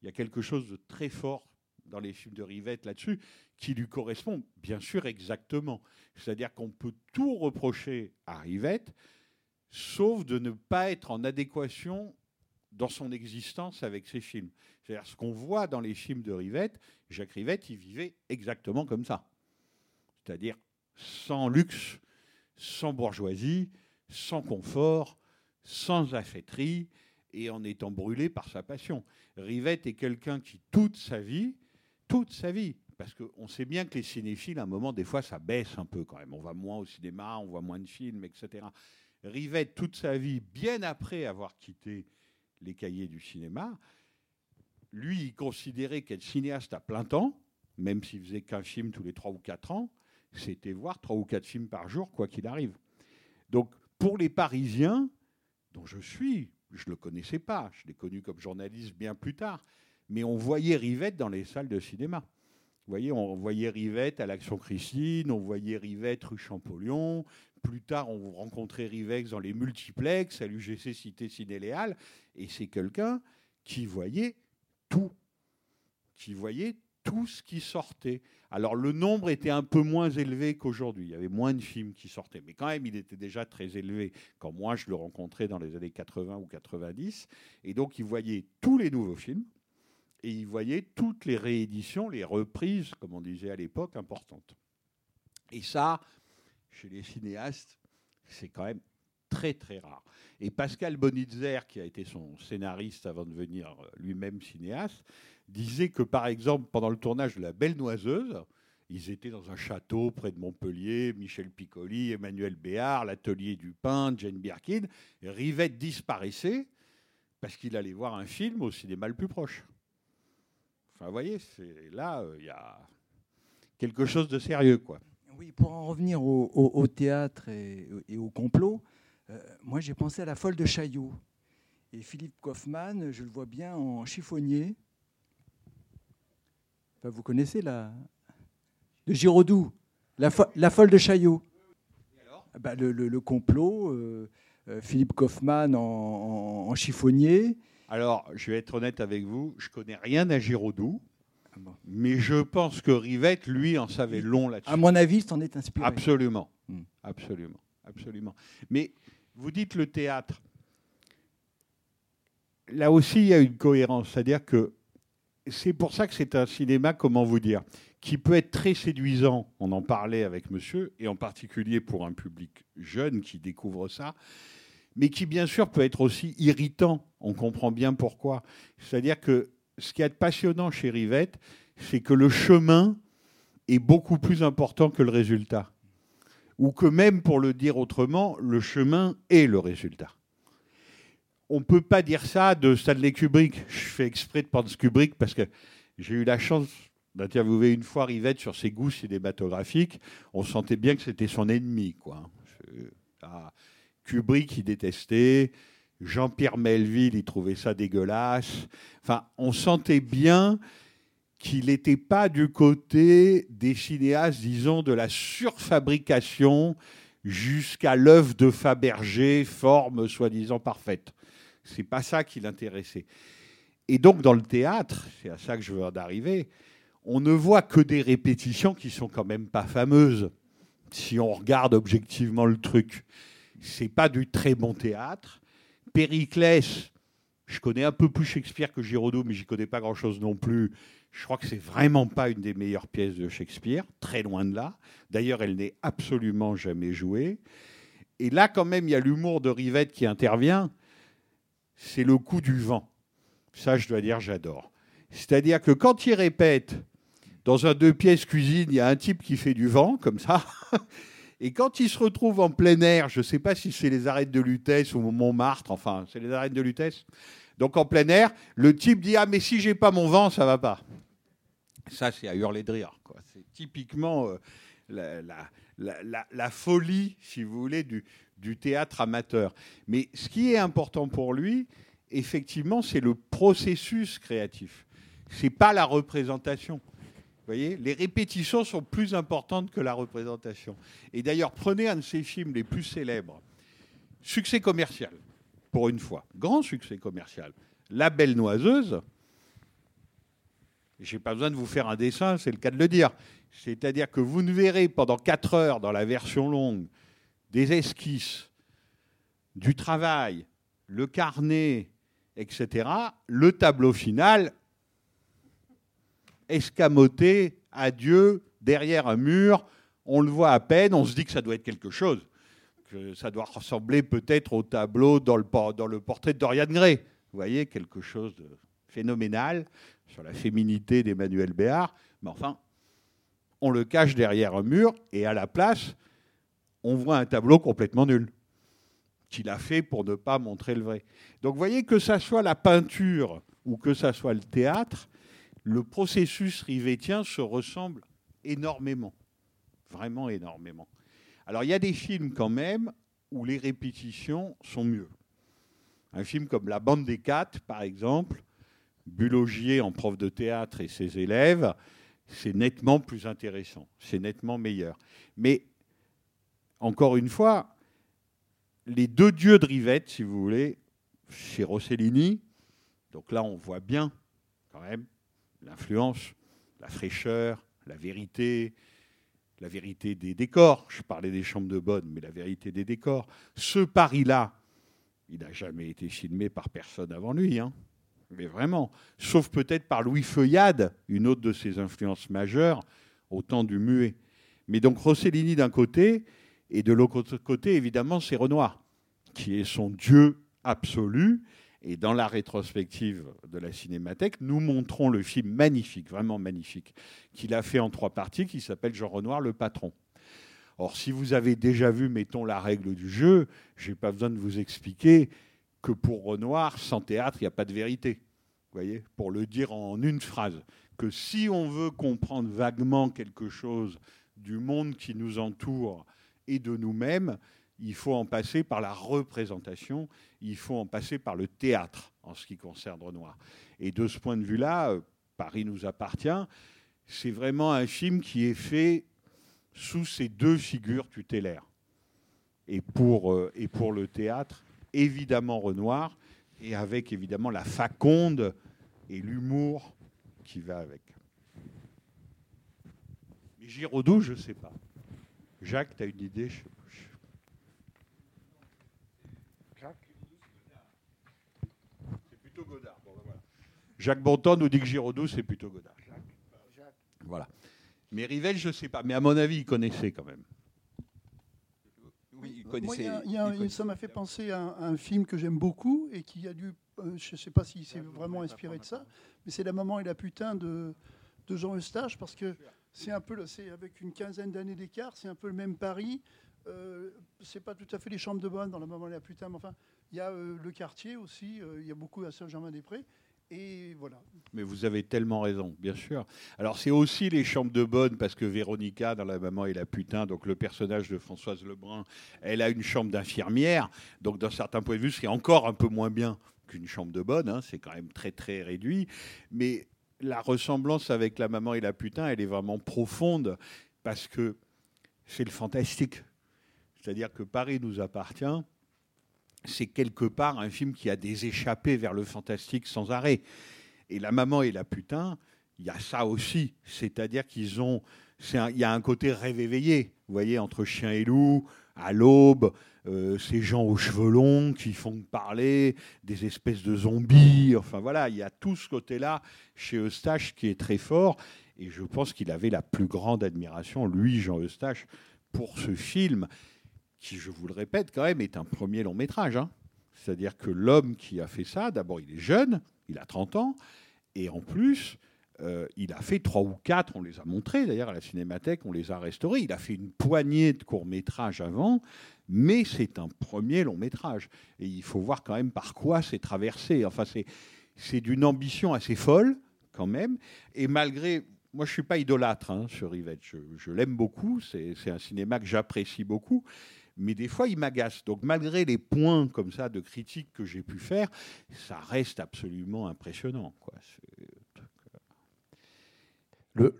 Il y a quelque chose de très fort dans les films de Rivette là-dessus, qui lui correspond bien sûr exactement. C'est-à-dire qu'on peut tout reprocher à Rivette, sauf de ne pas être en adéquation dans son existence avec ses films. C'est-à-dire ce qu'on voit dans les films de Rivette, Jacques Rivette, il vivait exactement comme ça. C'est-à-dire sans luxe, sans bourgeoisie, sans confort, sans affaîtrie, et en étant brûlé par sa passion. Rivette est quelqu'un qui, toute sa vie, toute sa vie, parce qu'on sait bien que les cinéphiles, à un moment, des fois, ça baisse un peu quand même. On va moins au cinéma, on voit moins de films, etc. Rivette, toute sa vie, bien après avoir quitté les cahiers du cinéma, lui, il considérait qu'être cinéaste à plein temps, même s'il faisait qu'un film tous les trois ou quatre ans, c'était voir trois ou quatre films par jour, quoi qu'il arrive. Donc, pour les Parisiens, dont je suis, je ne le connaissais pas, je l'ai connu comme journaliste bien plus tard, mais on voyait Rivette dans les salles de cinéma. Vous voyez, on voyait Rivette à l'Action Christine, on voyait Rivette rue Champollion. Plus tard, on rencontrait Rivette dans les multiplex, à l'UGC Cité Ciné-Léal. Et c'est quelqu'un qui voyait tout. Qui voyait tout ce qui sortait. Alors, le nombre était un peu moins élevé qu'aujourd'hui. Il y avait moins de films qui sortaient. Mais quand même, il était déjà très élevé quand moi, je le rencontrais dans les années 80 ou 90. Et donc, il voyait tous les nouveaux films et il voyait toutes les rééditions, les reprises, comme on disait à l'époque, importantes. Et ça, chez les cinéastes, c'est quand même très très rare. Et Pascal Bonitzer, qui a été son scénariste avant de devenir lui-même cinéaste, disait que par exemple, pendant le tournage de La Belle Noiseuse, ils étaient dans un château près de Montpellier, Michel Piccoli, Emmanuel Béard, l'atelier du pain, Jane Birkin. Rivette disparaissait parce qu'il allait voir un film au cinéma le plus proche. Vous voyez, là, il y a quelque chose de sérieux, quoi. Oui, pour en revenir au, théâtre et, au complot, euh, moi j'ai pensé à la folle de Chaillot. Et Philippe Kaufmann, je le vois bien en chiffonnier. Vous connaissez la. De Giraudoux, la, fo- la folle de Chaillot. Ah bah, le, complot, euh, euh, Philippe Kaufmann en chiffonnier. Alors, je vais être honnête avec vous, je connais rien à Giraudoux, Ah mais je pense que Rivette, lui, en savait long là-dessus. À mon avis, s'en est inspiré. Absolument, Hmm. absolument, absolument. Mais vous dites le théâtre. Là aussi, il y a une cohérence, c'est-à-dire que c'est pour ça que c'est un cinéma, comment vous dire, qui peut être très séduisant. On en parlait avec monsieur, et en particulier pour un public jeune qui découvre ça, mais qui bien sûr peut être aussi irritant. On comprend bien pourquoi. C'est-à-dire que ce qui est passionnant chez Rivette, c'est que le chemin est beaucoup plus important que le résultat. Ou que même, pour le dire autrement, le chemin est le résultat. On ne peut pas dire ça de Stanley Kubrick. Je fais exprès de prendre Kubrick parce que j'ai eu la chance d'interviewer une fois Rivette sur ses goûts cinématographiques. On sentait bien que c'était son ennemi. Quoi. Ah, Kubrick, il détestait. Jean-Pierre Melville, il trouvait ça dégueulasse. Enfin, on sentait bien qu'il n'était pas du côté des cinéastes, disons, de la surfabrication jusqu'à l'œuvre de Fabergé, forme soi-disant parfaite. C'est pas ça qui l'intéressait. Et donc, dans le théâtre, c'est à ça que je veux en arriver, on ne voit que des répétitions qui sont quand même pas fameuses. Si on regarde objectivement le truc, c'est pas du très bon théâtre. Périclès, je connais un peu plus Shakespeare que Giraudoux, mais j'y connais pas grand-chose non plus. Je crois que c'est vraiment pas une des meilleures pièces de Shakespeare, très loin de là. D'ailleurs, elle n'est absolument jamais jouée. Et là, quand même, il y a l'humour de Rivette qui intervient. C'est le coup du vent. Ça, je dois dire, j'adore. C'est-à-dire que quand il répète, dans un deux pièces cuisine, il y a un type qui fait du vent, comme ça. Et quand il se retrouve en plein air, je ne sais pas si c'est les arêtes de Lutèce ou Montmartre, enfin, c'est les arêtes de Lutèce. Donc en plein air, le type dit Ah, mais si j'ai pas mon vent, ça va pas. Ça, c'est à hurler de rire. C'est typiquement euh, la folie, si vous voulez, du, du théâtre amateur. Mais ce qui est important pour lui, effectivement, c'est le processus créatif. C'est pas la représentation. Vous voyez, les répétitions sont plus importantes que la représentation. Et d'ailleurs, prenez un de ses films les plus célèbres, succès commercial, pour une fois, grand succès commercial, La Belle Noiseuse. J'ai pas besoin de vous faire un dessin, c'est le cas de le dire. C'est-à-dire que vous ne verrez pendant 4 heures dans la version longue des esquisses, du travail, le carnet, etc. Le tableau final, escamoté, adieu, derrière un mur, on le voit à peine, on se dit que ça doit être quelque chose, que ça doit ressembler peut-être au tableau dans le, por- dans le portrait de Dorian Gray. Vous voyez, quelque chose de phénoménal sur la féminité d'Emmanuel Béard, mais enfin, on le cache derrière un mur et à la place, on voit un tableau complètement nul qu'il a fait pour ne pas montrer le vrai. Donc vous voyez que ça soit la peinture ou que ça soit le théâtre, le processus rivetien se ressemble énormément, vraiment énormément. Alors il y a des films quand même où les répétitions sont mieux. Un film comme La Bande des Quatre, par exemple, Bulogier en prof de théâtre et ses élèves, c'est nettement plus intéressant, c'est nettement meilleur. Mais encore une fois, les deux dieux de Rivette, si vous voulez, chez Rossellini, donc là on voit bien quand même l'influence, la fraîcheur, la vérité, la vérité des décors. Je parlais des chambres de bonne, mais la vérité des décors. Ce Paris-là, il n'a jamais été filmé par personne avant lui, hein. mais vraiment, sauf peut-être par Louis Feuillade, une autre de ses influences majeures, au temps du muet. Mais donc Rossellini d'un côté, et de l'autre côté, évidemment, c'est Renoir, qui est son dieu absolu. Et dans la rétrospective de la Cinémathèque, nous montrons le film magnifique, vraiment magnifique, qu'il a fait en trois parties, qui s'appelle Jean Renoir, le patron. Or, si vous avez déjà vu, mettons, la règle du jeu, je n'ai pas besoin de vous expliquer que pour Renoir, sans théâtre, il n'y a pas de vérité. Vous voyez Pour le dire en une phrase, que si on veut comprendre vaguement quelque chose du monde qui nous entoure et de nous-mêmes, il faut en passer par la représentation, il faut en passer par le théâtre en ce qui concerne Renoir. Et de ce point de vue-là, euh, Paris nous appartient. C'est vraiment un film qui est fait sous ces deux figures tutélaires. Et pour, euh, et pour le théâtre, évidemment Renoir, et avec évidemment la faconde et l'humour qui va avec. Mais Giraudoux, je ne sais pas. Jacques, tu as une idée? je- C'est plutôt Godard. Bon, ben voilà. Jacques Bontemps nous dit que Giraudoux, c'est plutôt Godard. Voilà. Mais Rivelle, je ne sais pas. Mais à mon avis, il connaissait quand même. Oui, Moi, il y a- il y a un- ça m'a fait penser à un, à un film que j'aime beaucoup et qui a dû, euh, je ne sais pas si c'est vraiment inspiré de ça, mais c'est La maman et la putain de, de Jean Eustache parce que c'est un peu, le- c'est avec une quinzaine d'années d'écart, c'est un peu le même Paris. Euh, c'est pas tout à fait les chambres de bonne dans La maman et la putain, mais enfin, il y a euh, le quartier aussi, euh, il y a beaucoup à Saint-Germain-des-Prés. Voilà. Mais vous avez tellement raison, bien sûr. Alors c'est aussi les chambres de bonne, parce que Véronica, dans La Maman et la Putain, donc le personnage de Françoise Lebrun, elle a une chambre d'infirmière, donc d'un certain point de vue, c'est encore un peu moins bien qu'une chambre de bonne, hein, c'est quand même très très réduit. Mais la ressemblance avec La Maman et la Putain, elle est vraiment profonde, parce que c'est le fantastique. C'est-à-dire que Paris nous appartient, c'est quelque part un film qui a des échappées vers le fantastique sans arrêt. Et la maman et la putain, il y a ça aussi. C'est-à-dire qu'ils ont. Il y a un côté rêve éveillé, vous voyez, entre chien et loup, à l'aube, euh, ces gens aux cheveux longs qui font parler, des espèces de zombies. Enfin voilà, il y a tout ce côté-là chez Eustache qui est très fort. Et je pense qu'il avait la plus grande admiration, lui, Jean Eustache, pour ce film, qui, je vous le répète, quand même, est un premier long métrage. Hein. C'est-à-dire que l'homme qui a fait ça, d'abord, il est jeune, il a 30 ans, et en plus, euh, il a fait trois ou quatre, on les a montrés d'ailleurs à la Cinémathèque, on les a restaurés. Il a fait une poignée de courts-métrages avant, mais c'est un premier long-métrage. Et il faut voir quand même par quoi c'est traversé. Enfin, c'est d'une ambition assez folle, quand même. Et malgré. Moi, je ne suis pas idolâtre hein, sur Rivette. Je, je l'aime beaucoup. C'est un cinéma que j'apprécie beaucoup mais des fois il m'agace. Donc malgré les points comme ça de critique que j'ai pu faire, ça reste absolument impressionnant. Le,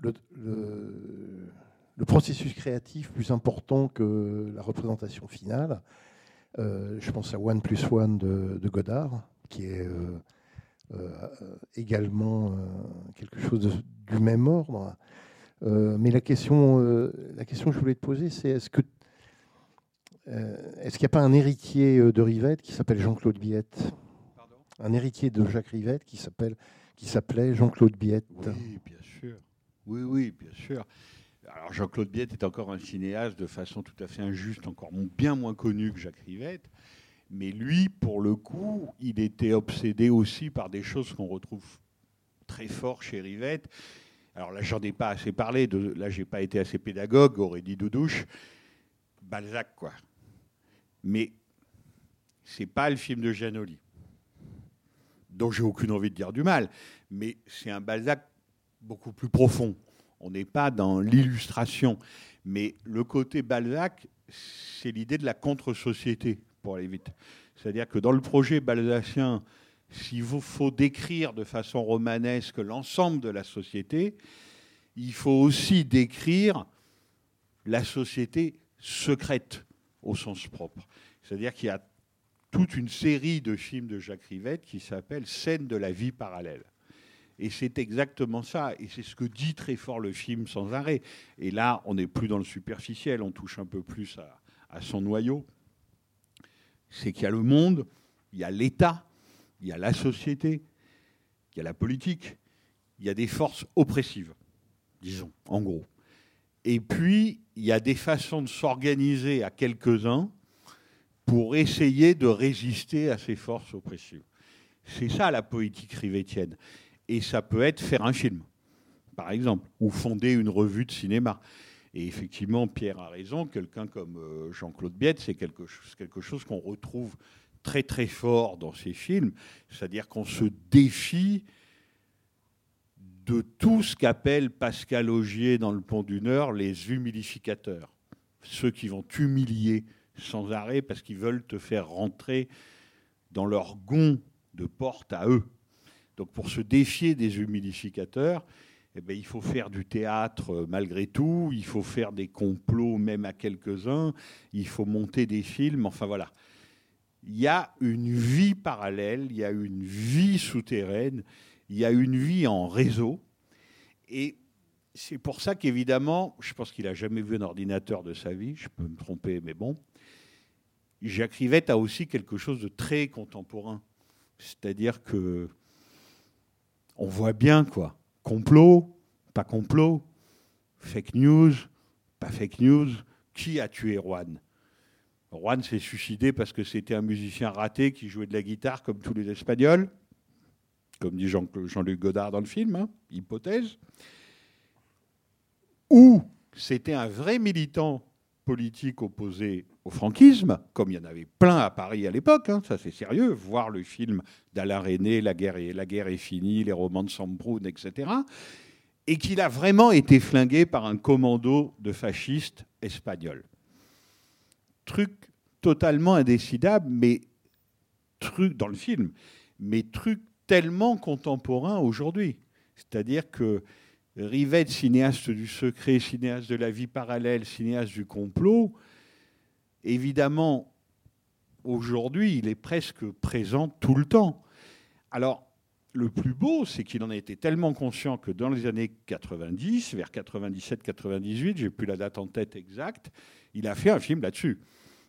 processus créatif plus important que la représentation finale, euh, je pense à One plus One de, Godard, qui est euh, euh, également quelque chose du même ordre. mais la question, la question que je voulais te poser, c'est est-ce que est-ce qu'il n'y a pas un héritier euh, de Rivette qui s'appelle Jean-Claude Biette? Un héritier de Jacques Rivette qui s'appelle qui s'appelait Jean-Claude Biette. Oui, bien sûr. Oui, oui, bien sûr. Alors Jean-Claude Biette est encore un cinéaste de façon tout à fait injuste, encore bien moins connu que Jacques Rivette. Mais lui, pour le coup, il était obsédé aussi par des choses qu'on retrouve très fort chez Rivette. Alors là, j'en ai pas assez parlé. De, là, j'ai pas été assez pédagogue, aurait dit Doudouche. Balzac, quoi mais c'est pas le film de Giannoli, dont j'ai aucune envie de dire du mal, mais c'est un Balzac beaucoup plus profond. On n'est pas dans l'illustration, mais le côté Balzac, c'est l'idée de la contre-société, pour aller vite. C'est-à-dire que dans le projet balzacien, s'il faut décrire de façon romanesque l'ensemble de la société, il faut aussi décrire la société secrète au sens propre. C'est-à-dire qu'il y a toute une série de films de Jacques Rivette qui s'appelle Scène de la vie parallèle. Et c'est exactement ça. Et c'est ce que dit très fort le film sans arrêt. Et là, on n'est plus dans le superficiel, on touche un peu plus à, à son noyau. C'est qu'il y a le monde, il y a l'État, il y a la société, il y a la politique, il y a des forces oppressives, disons, en gros. Et puis, il y a des façons de s'organiser à quelques-uns pour essayer de résister à ces forces oppressives. C'est ça la poétique rivétienne. Et ça peut être faire un film, par exemple, ou fonder une revue de cinéma. Et effectivement, Pierre a raison, quelqu'un comme euh, Jean-Claude Biette, c'est quelque chose, quelque chose qu'on retrouve très très fort dans ces films, c'est-à-dire qu'on se défie de tout ce qu'appelle Pascal Augier dans Le Pont du Nord les humidificateurs, ceux qui vont t'humilier sans arrêt parce qu'ils veulent te faire rentrer dans leur gond de porte à eux. Donc pour se défier des humidificateurs, eh bien, il faut faire du théâtre euh, malgré tout, il faut faire des complots même à quelques-uns, il faut monter des films, enfin voilà. Il y a une vie parallèle, il y a une vie souterraine, il y a une vie en réseau. Et c'est pour ça qu'évidemment, je pense qu'il n'a jamais vu un ordinateur de sa vie, je peux me tromper, mais bon. Jacques Rivette a aussi quelque chose de très contemporain. C'est-à-dire que on voit bien quoi. Complot, pas complot, fake news, pas fake news. Qui a tué Juan? Juan s'est suicidé parce que c'était un musicien raté qui jouait de la guitare comme tous les Espagnols comme dit Jean-Luc Godard dans le film, hein, hypothèse, ou c'était un vrai militant politique opposée au franquisme, comme il y en avait plein à Paris à l'époque, hein, ça c'est sérieux, voir le film d'Alain René, la guerre, est, finie, les romans de Sambrun, etc., et qu'il a vraiment été flingué par un commando de fascistes espagnols. Truc totalement indécidable, mais truc dans le film, mais truc tellement contemporain aujourd'hui. C'est-à-dire que Rivette, cinéaste du secret, cinéaste de la vie parallèle, cinéaste du complot, évidemment, aujourd'hui, il est presque présent tout le temps. Alors, le plus beau, c'est qu'il en a été tellement conscient que dans les années 90, vers 97-98, j'ai plus la date en tête exacte, il a fait un film là-dessus,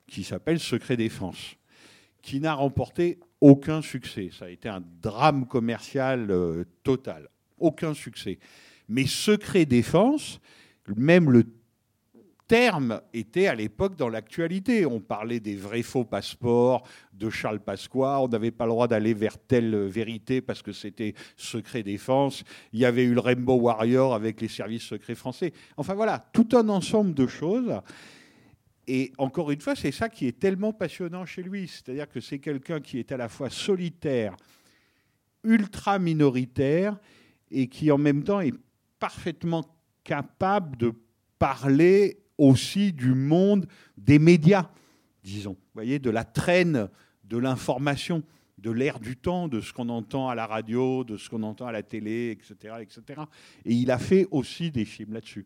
qui s'appelle Secret défense, qui n'a remporté aucun succès. Ça a été un drame commercial euh, total. Aucun succès. Mais secret défense, même le terme était à l'époque dans l'actualité. On parlait des vrais faux passeports de Charles Pasqua. On n'avait pas le droit d'aller vers telle vérité parce que c'était secret défense. Il y avait eu le Rainbow Warrior avec les services secrets français. Enfin voilà, tout un ensemble de choses. Et encore une fois, c'est ça qui est tellement passionnant chez lui. C'est-à-dire que c'est quelqu'un qui est à la fois solitaire, ultra minoritaire, et qui en même temps est parfaitement capable de parler aussi du monde des médias, disons, vous voyez, de la traîne de l'information, de l'ère du temps, de ce qu'on entend à la radio, de ce qu'on entend à la télé, etc., etc. Et il a fait aussi des films là-dessus.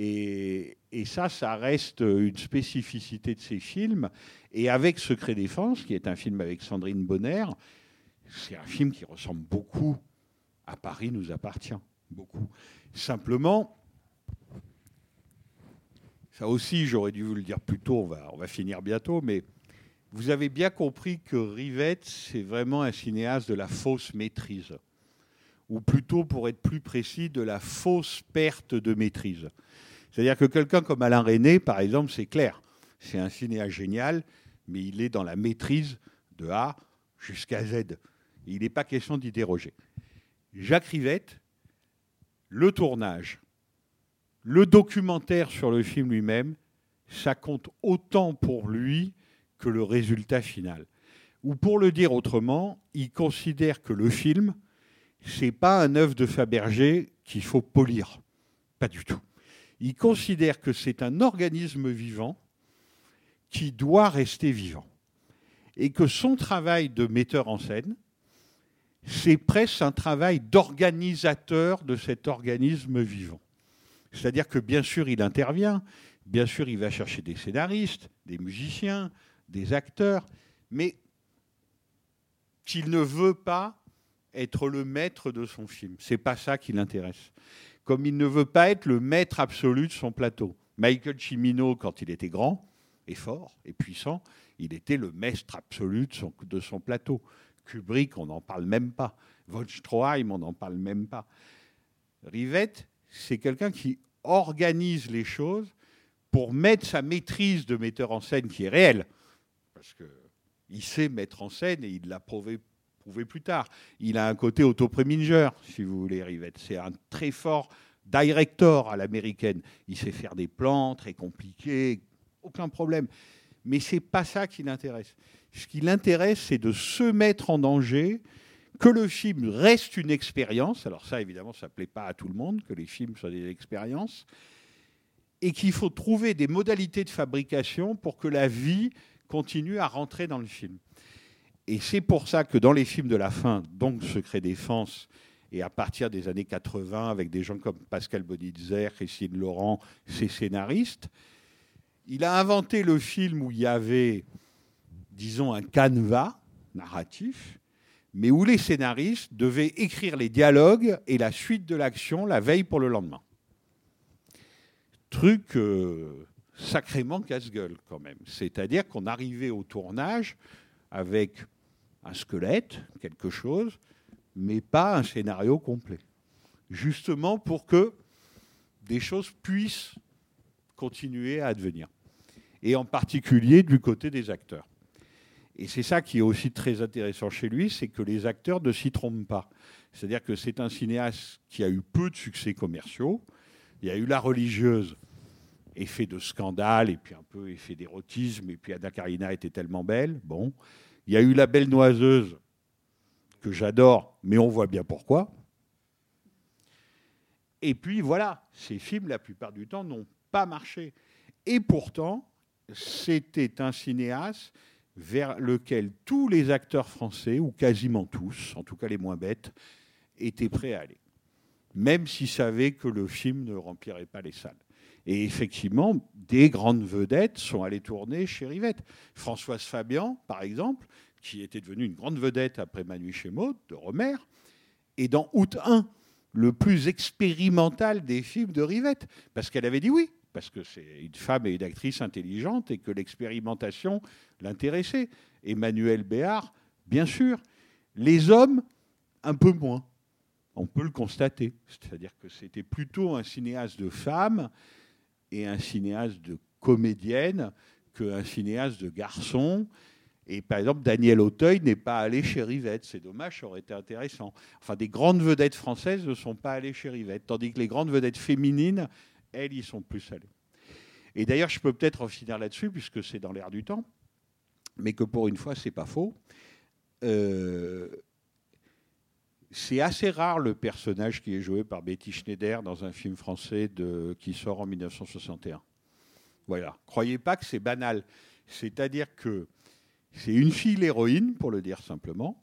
Et, ça, ça reste une spécificité de ces films. Et avec Secret Défense, qui est un film avec Sandrine Bonner, c'est un film qui ressemble beaucoup à Paris nous appartient. Beaucoup. Simplement, ça aussi, j'aurais dû vous le dire plus tôt, on va, on va finir bientôt, mais vous avez bien compris que Rivette, c'est vraiment un cinéaste de la fausse maîtrise, ou plutôt, pour être plus précis, de la fausse perte de maîtrise. C'est-à-dire que quelqu'un comme Alain René, par exemple, c'est clair, c'est un cinéaste génial, mais il est dans la maîtrise de A jusqu'à Z. Il n'est pas question d'y déroger. Jacques Rivette, le tournage, le documentaire sur le film lui-même, ça compte autant pour lui que le résultat final. Ou pour le dire autrement, il considère que le film, c'est pas un œuvre de Fabergé qu'il faut polir. Pas du tout. Il considère que c'est un organisme vivant qui doit rester vivant. Et que son travail de metteur en scène, c'est presque un travail d'organisateur de cet organisme vivant. C'est-à-dire que bien sûr, il intervient, bien sûr, il va chercher des scénaristes, des musiciens, des acteurs, mais qu'il ne veut pas être le maître de son film. C'est pas ça qui l'intéresse. Comme il ne veut pas être le maître absolu de son plateau. Michael Cimino, quand il était grand et fort et puissant, il était le maître absolu de son, plateau. Kubrick, on n'en parle même pas. Von Stroheim, on n'en parle même pas. Rivette, c'est quelqu'un qui organise les choses pour mettre sa maîtrise de metteur en scène qui est réelle. Parce qu'il sait mettre en scène et il l'a prouvé, plus tard. Il a un côté auto-preminger, si vous voulez, Rivette. C'est un très fort director à l'américaine. Il sait faire des plans très compliqués, aucun problème. Mais ce n'est pas ça qui l'intéresse. Ce qui l'intéresse, c'est de se mettre en danger, que le film reste une expérience. Alors ça, évidemment, ça ne plaît pas à tout le monde, que les films soient des expériences. Et qu'il faut trouver des modalités de fabrication pour que la vie continue à rentrer dans le film. Et c'est pour ça que dans les films de la fin, donc Secret Défense, et à partir des années 80, avec des gens comme Pascal Bonitzer, Christine Laurent, ses scénaristes, il a inventé le film où il y avait disons, un canevas narratif, mais où les scénaristes devaient écrire les dialogues et la suite de l'action la veille pour le lendemain. Truc euh, sacrément casse-gueule quand même. C'est-à-dire qu'on arrivait au tournage avec un squelette, quelque chose, mais pas un scénario complet. Justement pour que des choses puissent continuer à advenir. Et en particulier du côté des acteurs. Et c'est ça qui est aussi très intéressant chez lui, c'est que les acteurs ne s'y trompent pas. C'est-à-dire que c'est un cinéaste qui a eu peu de succès commerciaux. Il y a eu La religieuse effet de scandale et puis un peu effet d'érotisme. Et puis Anna Karina était tellement belle. Bon, il y a eu La Belle Noiseuse que j'adore, mais on voit bien pourquoi. Et puis voilà, ces films, la plupart du temps, n'ont pas marché. Et pourtant, c'était un cinéaste vers lequel tous les acteurs français, ou quasiment tous, en tout cas les moins bêtes, étaient prêts à aller. Même s'ils savaient que le film ne remplirait pas les salles. Et effectivement, des grandes vedettes sont allées tourner chez Rivette. Françoise Fabian, par exemple, qui était devenue une grande vedette après Manu de Romer, et dans Août 1, le plus expérimental des films de Rivette, parce qu'elle avait dit oui, parce que c'est une femme et une actrice intelligente et que l'expérimentation l'intéressait. Emmanuel Béard, bien sûr. Les hommes, un peu moins. On peut le constater. C'est-à-dire que c'était plutôt un cinéaste de femmes et un cinéaste de comédienne qu'un cinéaste de garçons. Et par exemple, Daniel Auteuil n'est pas allé chez Rivette. C'est dommage, ça aurait été intéressant. Enfin, des grandes vedettes françaises ne sont pas allées chez Rivette, tandis que les grandes vedettes féminines, elles, y sont plus allées. Et d'ailleurs, je peux peut-être en finir là-dessus, puisque c'est dans l'air du temps, mais que pour une fois, c'est pas faux. Euh, c'est assez rare le personnage qui est joué par Betty Schneider dans un film français qui sort en 1961. Voilà. Croyez pas que c'est banal. C'est-à-dire que c'est une fille l'héroïne, pour le dire simplement.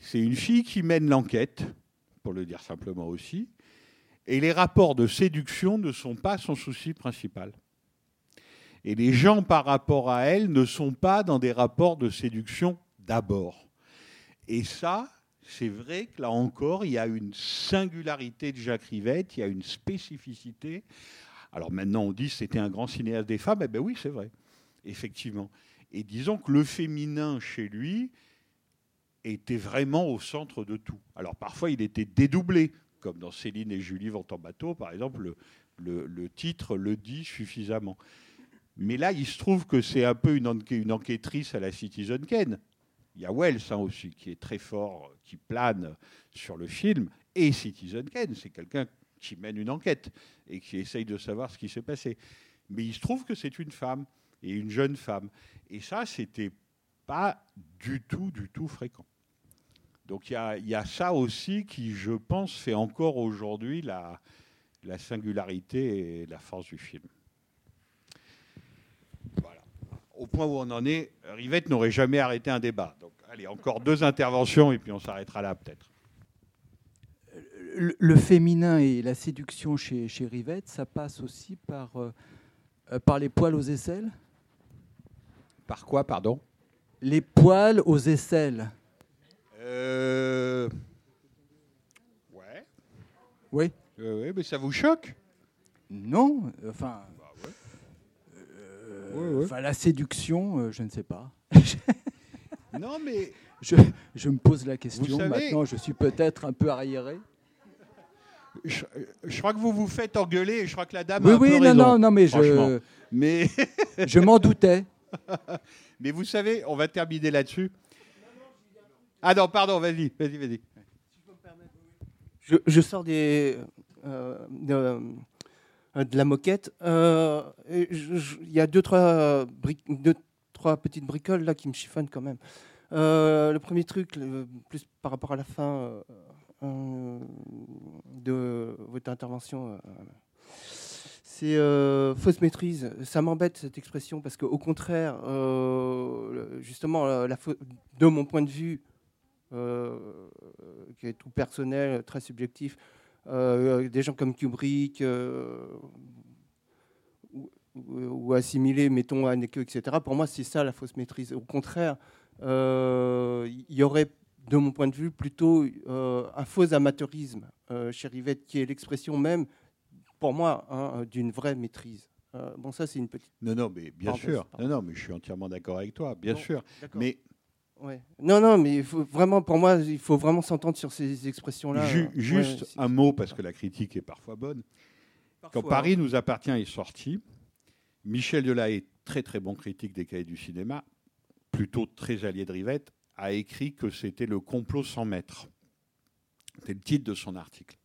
C'est une fille qui mène l'enquête, pour le dire simplement aussi. Et les rapports de séduction ne sont pas son souci principal. Et les gens par rapport à elle ne sont pas dans des rapports de séduction d'abord. Et ça, c'est vrai que là encore, il y a une singularité de Jacques Rivette, il y a une spécificité. Alors maintenant, on dit que c'était un grand cinéaste des femmes. Eh bien oui, c'est vrai, effectivement. Et disons que le féminin chez lui était vraiment au centre de tout. Alors parfois, il était dédoublé, comme dans Céline et Julie vont en bateau, par exemple, le, le, titre le dit suffisamment. Mais là, il se trouve que c'est un peu une, enquêtrice à la Citizen Kane. Il y a Wells hein, aussi, qui est très fort, qui plane sur le film, et Citizen Kane, c'est quelqu'un qui mène une enquête et qui essaye de savoir ce qui s'est passé. Mais il se trouve que c'est une femme, et une jeune femme. Et ça, c'était pas du tout, du tout fréquent. Donc il y, a ça aussi qui, je pense, fait encore aujourd'hui la singularité et la force du film. Voilà. Au point où on en est, Rivette n'aurait jamais arrêté un débat. Donc allez, encore deux interventions et puis on s'arrêtera là peut-être. Le, le, féminin et la séduction chez, chez Rivette, ça passe aussi par, euh, par les poils aux aisselles? Par quoi, pardon? Les poils aux aisselles. Euh... Ouais. Oui. Euh, oui, mais ça vous choque? Non, enfin. Ouais. euh, Ouais, la séduction, euh, je ne sais pas. non, mais. Je, je, me pose la question. Savez- Maintenant, je suis peut-être un peu arriéré. Je, je crois que vous vous faites engueuler et je crois que la dame Oui, a un oui, peu non, raison, non, non, mais je, Mais, je m'en doutais. mais vous savez, on va terminer là-dessus. Ah non, pardon, vas-y, vas-y, vas-y. Je, je sors des, euh, de, euh, de la moquette. Euh, Il y a deux trois, petites bricoles là qui me chiffonnent quand même. Euh, le premier truc, plus par rapport à la fin euh, euh, de votre intervention, euh, c'est euh, fausse maîtrise. Ça m'embête cette expression parce qu'au contraire, euh, justement, de mon point de vue, euh, qui est tout personnel, très subjectif, euh, des gens comme Kubrick euh, ou, assimilés, mettons Haneke, etc. Pour moi, c'est ça la fausse maîtrise. Au contraire, euh, il y aurait, de mon point de vue, plutôt euh, un faux amateurisme euh, chez Rivette, qui est l'expression même, pour moi, hein, d'une vraie maîtrise. Euh, bon, ça, c'est une petite. Non, non, mais bien sûr. Non, non, mais je suis entièrement d'accord avec toi, bien sûr. d'accord. Mais Ouais. Non, non, mais il faut vraiment, pour moi, il faut vraiment s'entendre sur ces expressions-là. Ju- juste un mot, parce que la critique est parfois bonne. Parfois, Quand Paris nous appartient est sorti, Michel Delahaye, très très bon critique des cahiers du cinéma, plutôt très allié de Rivette, a écrit que c'était le complot sans maître. C'était le titre de son article.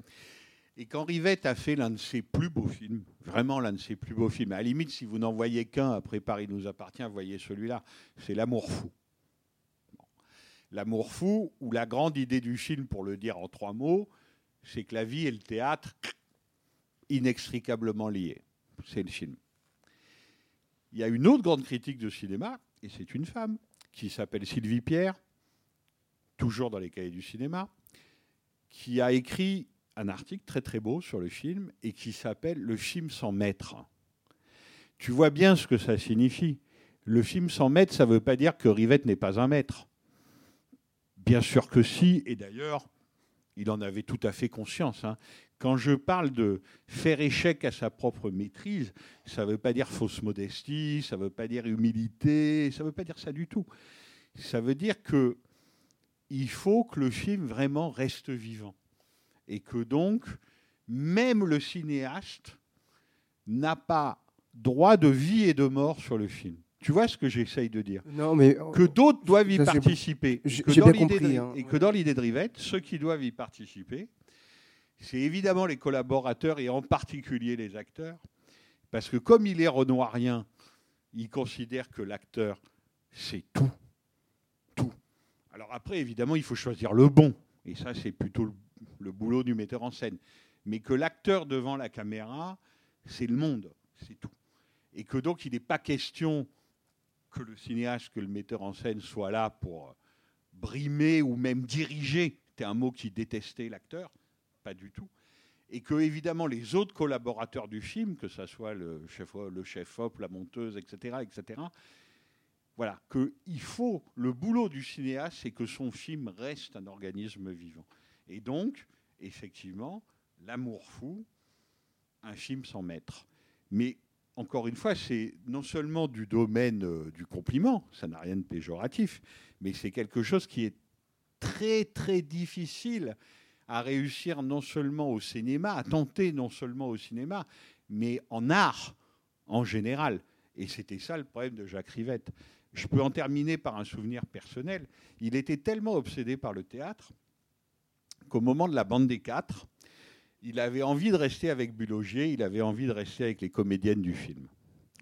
Et quand Rivette a fait l'un de ses plus beaux films, vraiment l'un de ses plus beaux films, à la limite, si vous n'en voyez qu'un après Paris nous appartient, voyez celui-là, c'est L'amour fou. L'amour fou, où la grande idée du film, pour le dire en trois mots, c'est que la vie et le théâtre, inextricablement liés. C'est le film. Il y a une autre grande critique de cinéma, et c'est une femme, qui s'appelle Sylvie Pierre, toujours dans les cahiers du cinéma, qui a écrit un article très très beau sur le film et qui s'appelle Le film sans maître. Tu vois bien ce que ça signifie. Le film sans maître, ça ne veut pas dire que Rivette n'est pas un maître. Bien sûr que si, et d'ailleurs, il en avait tout à fait conscience. hein. Quand je parle de faire échec à sa propre maîtrise, ça ne veut pas dire fausse modestie, ça ne veut pas dire humilité, ça ne veut pas dire ça du tout. Ça veut dire que il faut que le film vraiment reste vivant. Et que donc, même le cinéaste n'a pas droit de vie et de mort sur le film. Tu vois ce que j'essaye de dire Non, mais Que d'autres doivent y Ça, participer. j'ai- Et que j'ai dans bien l'idée compris, de- hein. Et que dans l'idée de Rivette, ceux qui doivent y participer, c'est évidemment les collaborateurs et en particulier les acteurs. Parce que comme il est renoirien, il considère que l'acteur, c'est tout. Tout. Alors après, évidemment, il faut choisir le bon. Et ça, c'est plutôt le, le boulot du metteur en scène. Mais que l'acteur devant la caméra, c'est le monde. C'est tout. Et que donc, il n'est pas question que le cinéaste, que le metteur en scène soit là pour brimer ou même diriger. C'était un mot qui détestait l'acteur. Pas du tout. Et que, évidemment, les autres collaborateurs du film, que ce soit le chef, le chef op, la monteuse, etc., etc., voilà, que il faut, le boulot du cinéaste, c'est que son film reste un organisme vivant. Et donc, effectivement, L'amour fou, un film sans maître. Mais encore une fois, c'est non seulement du domaine euh, du compliment, ça n'a rien de péjoratif, mais c'est quelque chose qui est très très difficile à réussir non seulement au cinéma, à tenter non seulement au cinéma, mais en art en général. Et c'était ça le problème de Jacques Rivette. Je peux en terminer par un souvenir personnel. Il était tellement obsédé par le théâtre qu'au moment de la bande des quatre, il avait envie de rester avec Bulogier, il avait envie de rester avec les comédiennes du film,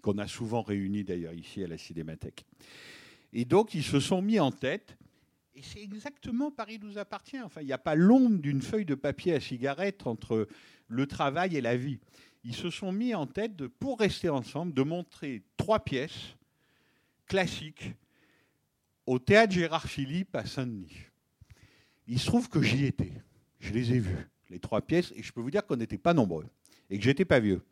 qu'on a souvent réunies d'ailleurs ici à la Cinémathèque. Et donc ils se sont mis en tête, et c'est exactement Paris nous appartient. Enfin, il n'y a pas l'ombre d'une feuille de papier à cigarette entre le travail et la vie. Ils se sont mis en tête, de, pour rester ensemble, de montrer trois pièces classiques au théâtre Gérard Philippe à Saint-Denis. Il se trouve que j'y étais. Je les ai vus, les trois pièces, et je peux vous dire qu'on n'était pas nombreux et que j'étais pas vieux.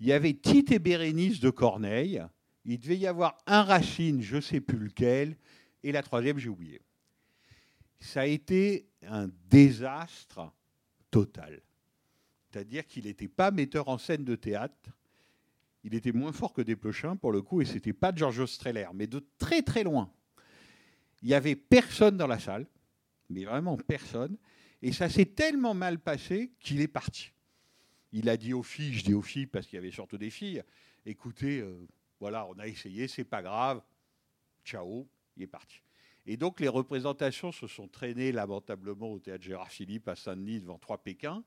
Il y avait Tite et Bérénice de Corneille. Il devait y avoir un Racine, je ne sais plus lequel, et la troisième, j'ai oublié. Ça a été un désastre total. C'est-à-dire qu'il n'était pas metteur en scène de théâtre. Il était moins fort que Desplechin, pour le coup, et c'était pas Giorgio Streller, mais de très très loin. Il n'y avait personne dans la salle, mais vraiment personne. Et ça s'est tellement mal passé qu'il est parti. Il a dit aux filles, je dis aux filles parce qu'il y avait surtout des filles, écoutez, euh, voilà, on a essayé, c'est pas grave, ciao, il est parti. Et donc les représentations se sont traînées lamentablement au théâtre Gérard Philippe à Saint-Denis devant trois Pékins.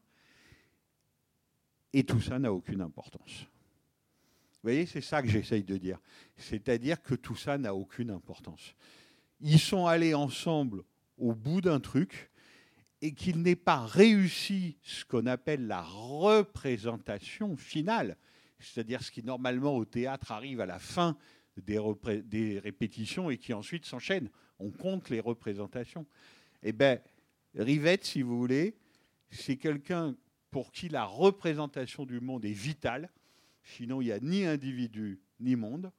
Et tout ça n'a aucune importance. Vous voyez, c'est ça que j'essaye de dire. C'est-à-dire que tout ça n'a aucune importance. Ils sont allés ensemble au bout d'un truc et qu'il n'ait pas réussi ce qu'on appelle la représentation finale, c'est-à-dire ce qui normalement au théâtre arrive à la fin des, répétitions et qui ensuite s'enchaîne. On compte les représentations. Eh bien, Rivette, si vous voulez, c'est quelqu'un pour qui la représentation du monde est vitale. Sinon, il n'y a ni individu ni monde.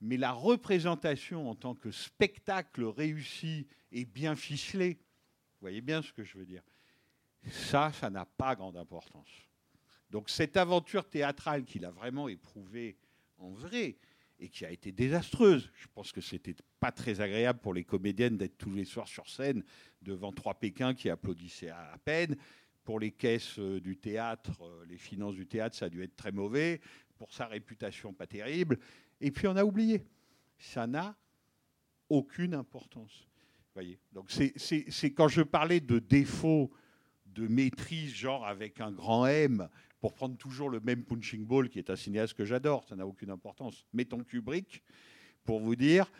Mais la représentation en tant que spectacle réussi et bien ficelé, vous voyez bien ce que je veux dire, ça, ça n'a pas grande importance. Donc cette aventure théâtrale qu'il a vraiment éprouvée en vrai et qui a été désastreuse, je pense que c'était pas très agréable pour les comédiennes d'être tous les soirs sur scène devant trois Pékins qui applaudissaient à peine. Pour les caisses euh, du théâtre, euh, les finances du théâtre, ça a dû être très mauvais. Pour sa réputation, pas terrible. Et puis on a oublié. Ça n'a aucune importance. Voyez Donc c'est, quand je parlais de défaut de maîtrise, genre avec un grand M, pour prendre toujours le même punching ball, qui est un cinéaste que j'adore, ça n'a aucune importance. Mettons Kubrick, pour vous dire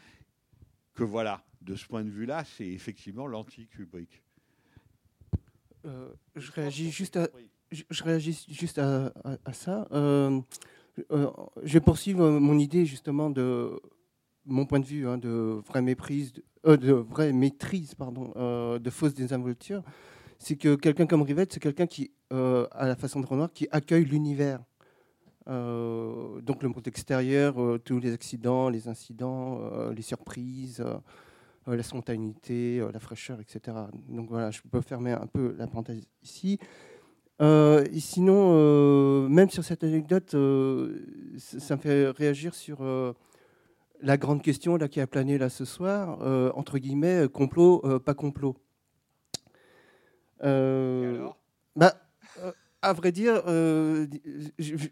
que voilà, de ce point de vue-là, c'est effectivement l'anti-Kubrick. Euh, je réagis juste à, je, je réagis juste à, à- à ça. Euh, euh, je vais poursuivre mon idée justement de mon point de vue hein, de vraie méprise, de, euh, vraie maîtrise, pardon, euh, de fausse désinvolture. C'est que quelqu'un comme Rivette, c'est quelqu'un qui, euh, à la façon de Renoir, qui accueille l'univers. Donc le monde extérieur, tous les accidents, les incidents, les surprises, la spontanéité, la fraîcheur, etc. Donc voilà, je peux fermer un peu la parenthèse ici. Et sinon, même sur cette anecdote, ça me fait réagir sur la grande question là, qui a plané là ce soir, euh, entre guillemets, euh, complot, euh, pas complot. Euh, bah, euh, à vrai dire, je, je-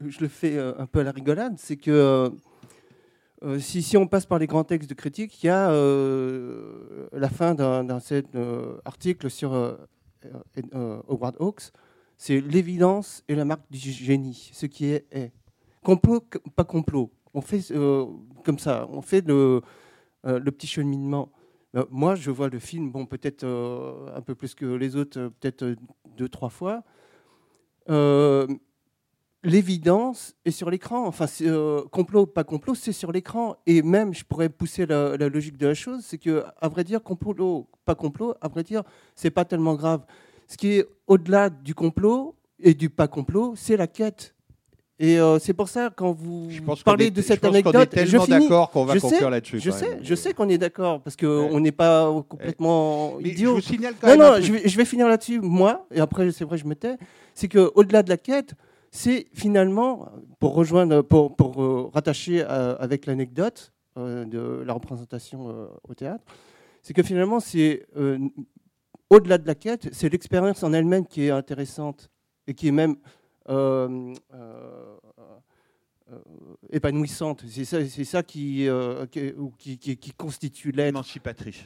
je le- fais un peu à la rigolade, c'est que si, si on passe par les grands textes de critique, il y a la fin d'un d'un cet, article sur Howard Hawks, c'est l'évidence et la marque du génie, ce qui est est. Complot, pas complot. On fait euh, comme ça, on fait le, euh, petit cheminement. Euh, moi, je vois le film, bon, peut-être un peu plus que les autres, peut-être deux, trois fois. L'évidence est sur l'écran. Enfin, complot, pas complot, c'est sur l'écran. Et même, je pourrais pousser la, la logique de la chose, c'est que, à vrai dire, complot, pas complot, à vrai dire, c'est pas tellement grave. Ce qui est au-delà du complot et du pas complot, c'est la quête. Et euh, c'est pour ça, quand vous pense parlez est- de je cette pense qu'on est anecdote, tellement je finis. d'accord qu'on va Je conclure là-dessus, Je sais, je sais qu'on est d'accord, parce qu'on n'est pas complètement Mais idiot. je vous signale quand non, même non, je vais, je vais finir là-dessus, moi, et après, c'est vrai, je me tais. C'est qu'au-delà de la quête, c'est finalement, pour rejoindre, pour, pour euh, rattacher à- avec l'anecdote euh, de la représentation euh, au théâtre, c'est que finalement, c'est euh, au-delà de la quête, c'est l'expérience en elle-même qui est intéressante et qui est même euh, euh, euh, épanouissante. C'est ça, c'est ça qui, euh, qui, ou qui, qui- qui constitue l'être. Émancipatrice.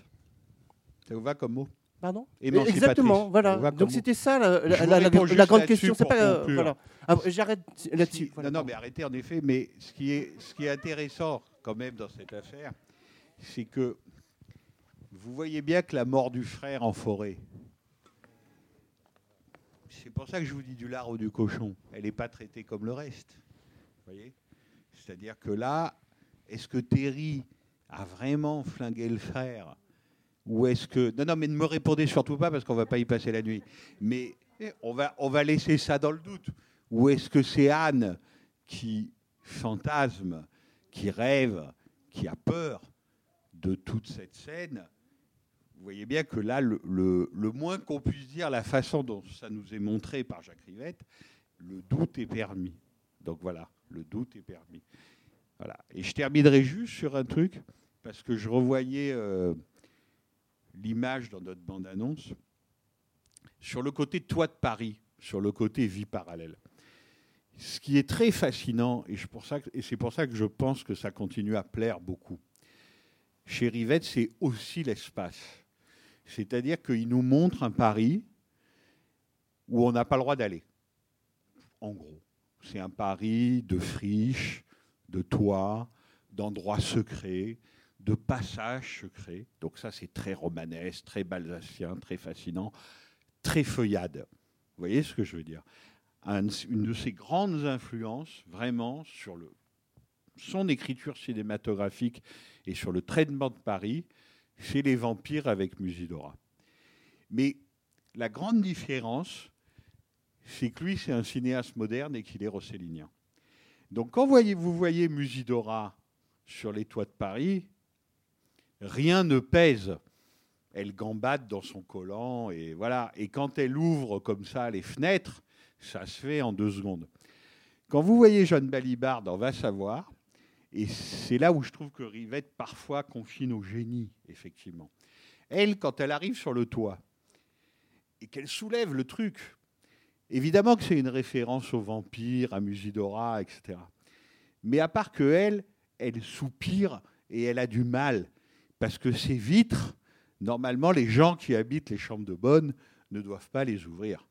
Ça vous va comme mot? Pardon? Exactement, voilà. Donc c'était ça la, grande question. C'est pas euh, voilà. Ah, J'arrête là-dessus. Voilà. non, non, mais arrêtez en effet. Mais ce qui est, ce qui est intéressant quand même dans cette affaire, c'est que vous voyez bien que la mort du frère en forêt, c'est pour ça que je vous dis du lard ou du cochon. Elle n'est pas traitée comme le reste. C'est-à-dire que là, est-ce que Terry a vraiment flingué le frère ou est-ce que non non mais ne me répondez surtout pas parce qu'on va pas y passer la nuit. Mais on va laisser ça dans le doute. Ou est-ce que c'est Anne qui fantasme, qui rêve, qui a peur de toute cette scène Vous voyez bien que là, le, moins qu'on puisse dire, la façon dont ça nous est montré par Jacques Rivette, le doute est permis. Donc voilà, le doute est permis. Et je terminerai juste sur un truc, parce que je revoyais euh, l'image dans notre bande-annonce, sur le côté toit de Paris, sur le côté vie parallèle. Ce qui est très fascinant, et c'est pour ça que je pense que ça continue à plaire beaucoup, chez Rivette, c'est aussi l'espace. C'est-à-dire qu'il nous montre un Paris où on n'a pas le droit d'aller. En gros, c'est un Paris de friches, de toits, d'endroits secrets, de passages secrets. Donc ça, c'est très romanesque, très balsacien, très fascinant, très feuillade. Vous voyez ce que je veux dire? Un- Une de ses grandes influences, vraiment, sur son écriture cinématographique et sur le traitement de Paris, c'est Les Vampires avec Musidora. Mais la grande différence, c'est que lui, c'est un cinéaste moderne et qu'il est rossellinien. Donc quand vous voyez Musidora sur les toits de Paris, rien ne pèse. Elle gambade dans son collant et voilà. Et quand elle ouvre comme ça les fenêtres, ça se fait en deux secondes. Quand vous voyez Jeanne Balibarde, on va savoir, et c'est là où je trouve que Rivette parfois confine au génie, effectivement. Elle, quand elle arrive sur le toit et qu'elle soulève le truc, évidemment que c'est une référence aux vampires, à Musidora, etc. Mais à part que elle, elle soupire et elle a du mal parce que ces vitres, normalement, les gens qui habitent les chambres de bonne ne doivent pas les ouvrir.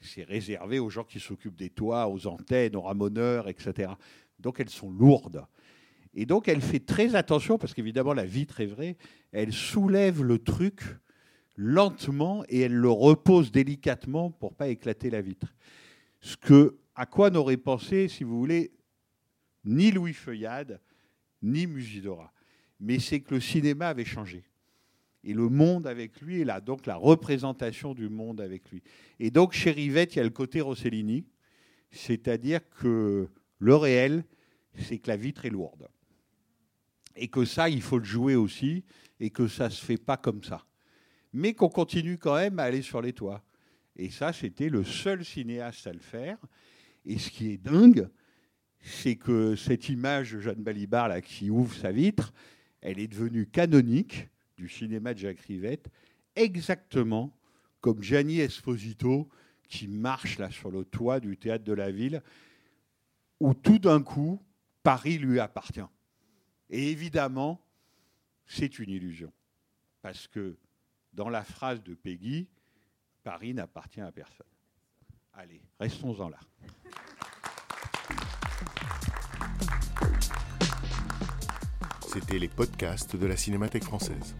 C'est réservé aux gens qui s'occupent des toits, aux antennes, aux ramoneurs, etc. Donc elles sont lourdes. Et donc elle fait très attention, parce qu'évidemment la vitre est vraie, elle soulève le truc lentement et elle le repose délicatement pour pas éclater la vitre. Ce que, à quoi n'aurait pensé, si vous voulez, ni Louis Feuillade, ni Musidora. Mais c'est que le cinéma avait changé. Et le monde avec lui est là, donc la représentation du monde avec lui. Et donc chez Rivette, il y a le côté Rossellini, c'est-à-dire que le réel, c'est que la vitre est lourde. Et que ça, il faut le jouer aussi, et que ça ne se fait pas comme ça. Mais qu'on continue quand même à aller sur les toits. Et ça, c'était le seul cinéaste à le faire. Et ce qui est dingue, c'est que cette image de Jeanne Balibar qui ouvre sa vitre, elle est devenue canonique du cinéma de Jacques Rivette, exactement comme Gianni Esposito qui marche là sur le toit du théâtre de la ville, où tout d'un coup, Paris lui appartient. Et évidemment, c'est une illusion. Parce que dans la phrase de Peggy, Paris n'appartient à personne. Allez, restons-en là. C'était les podcasts de la Cinémathèque française.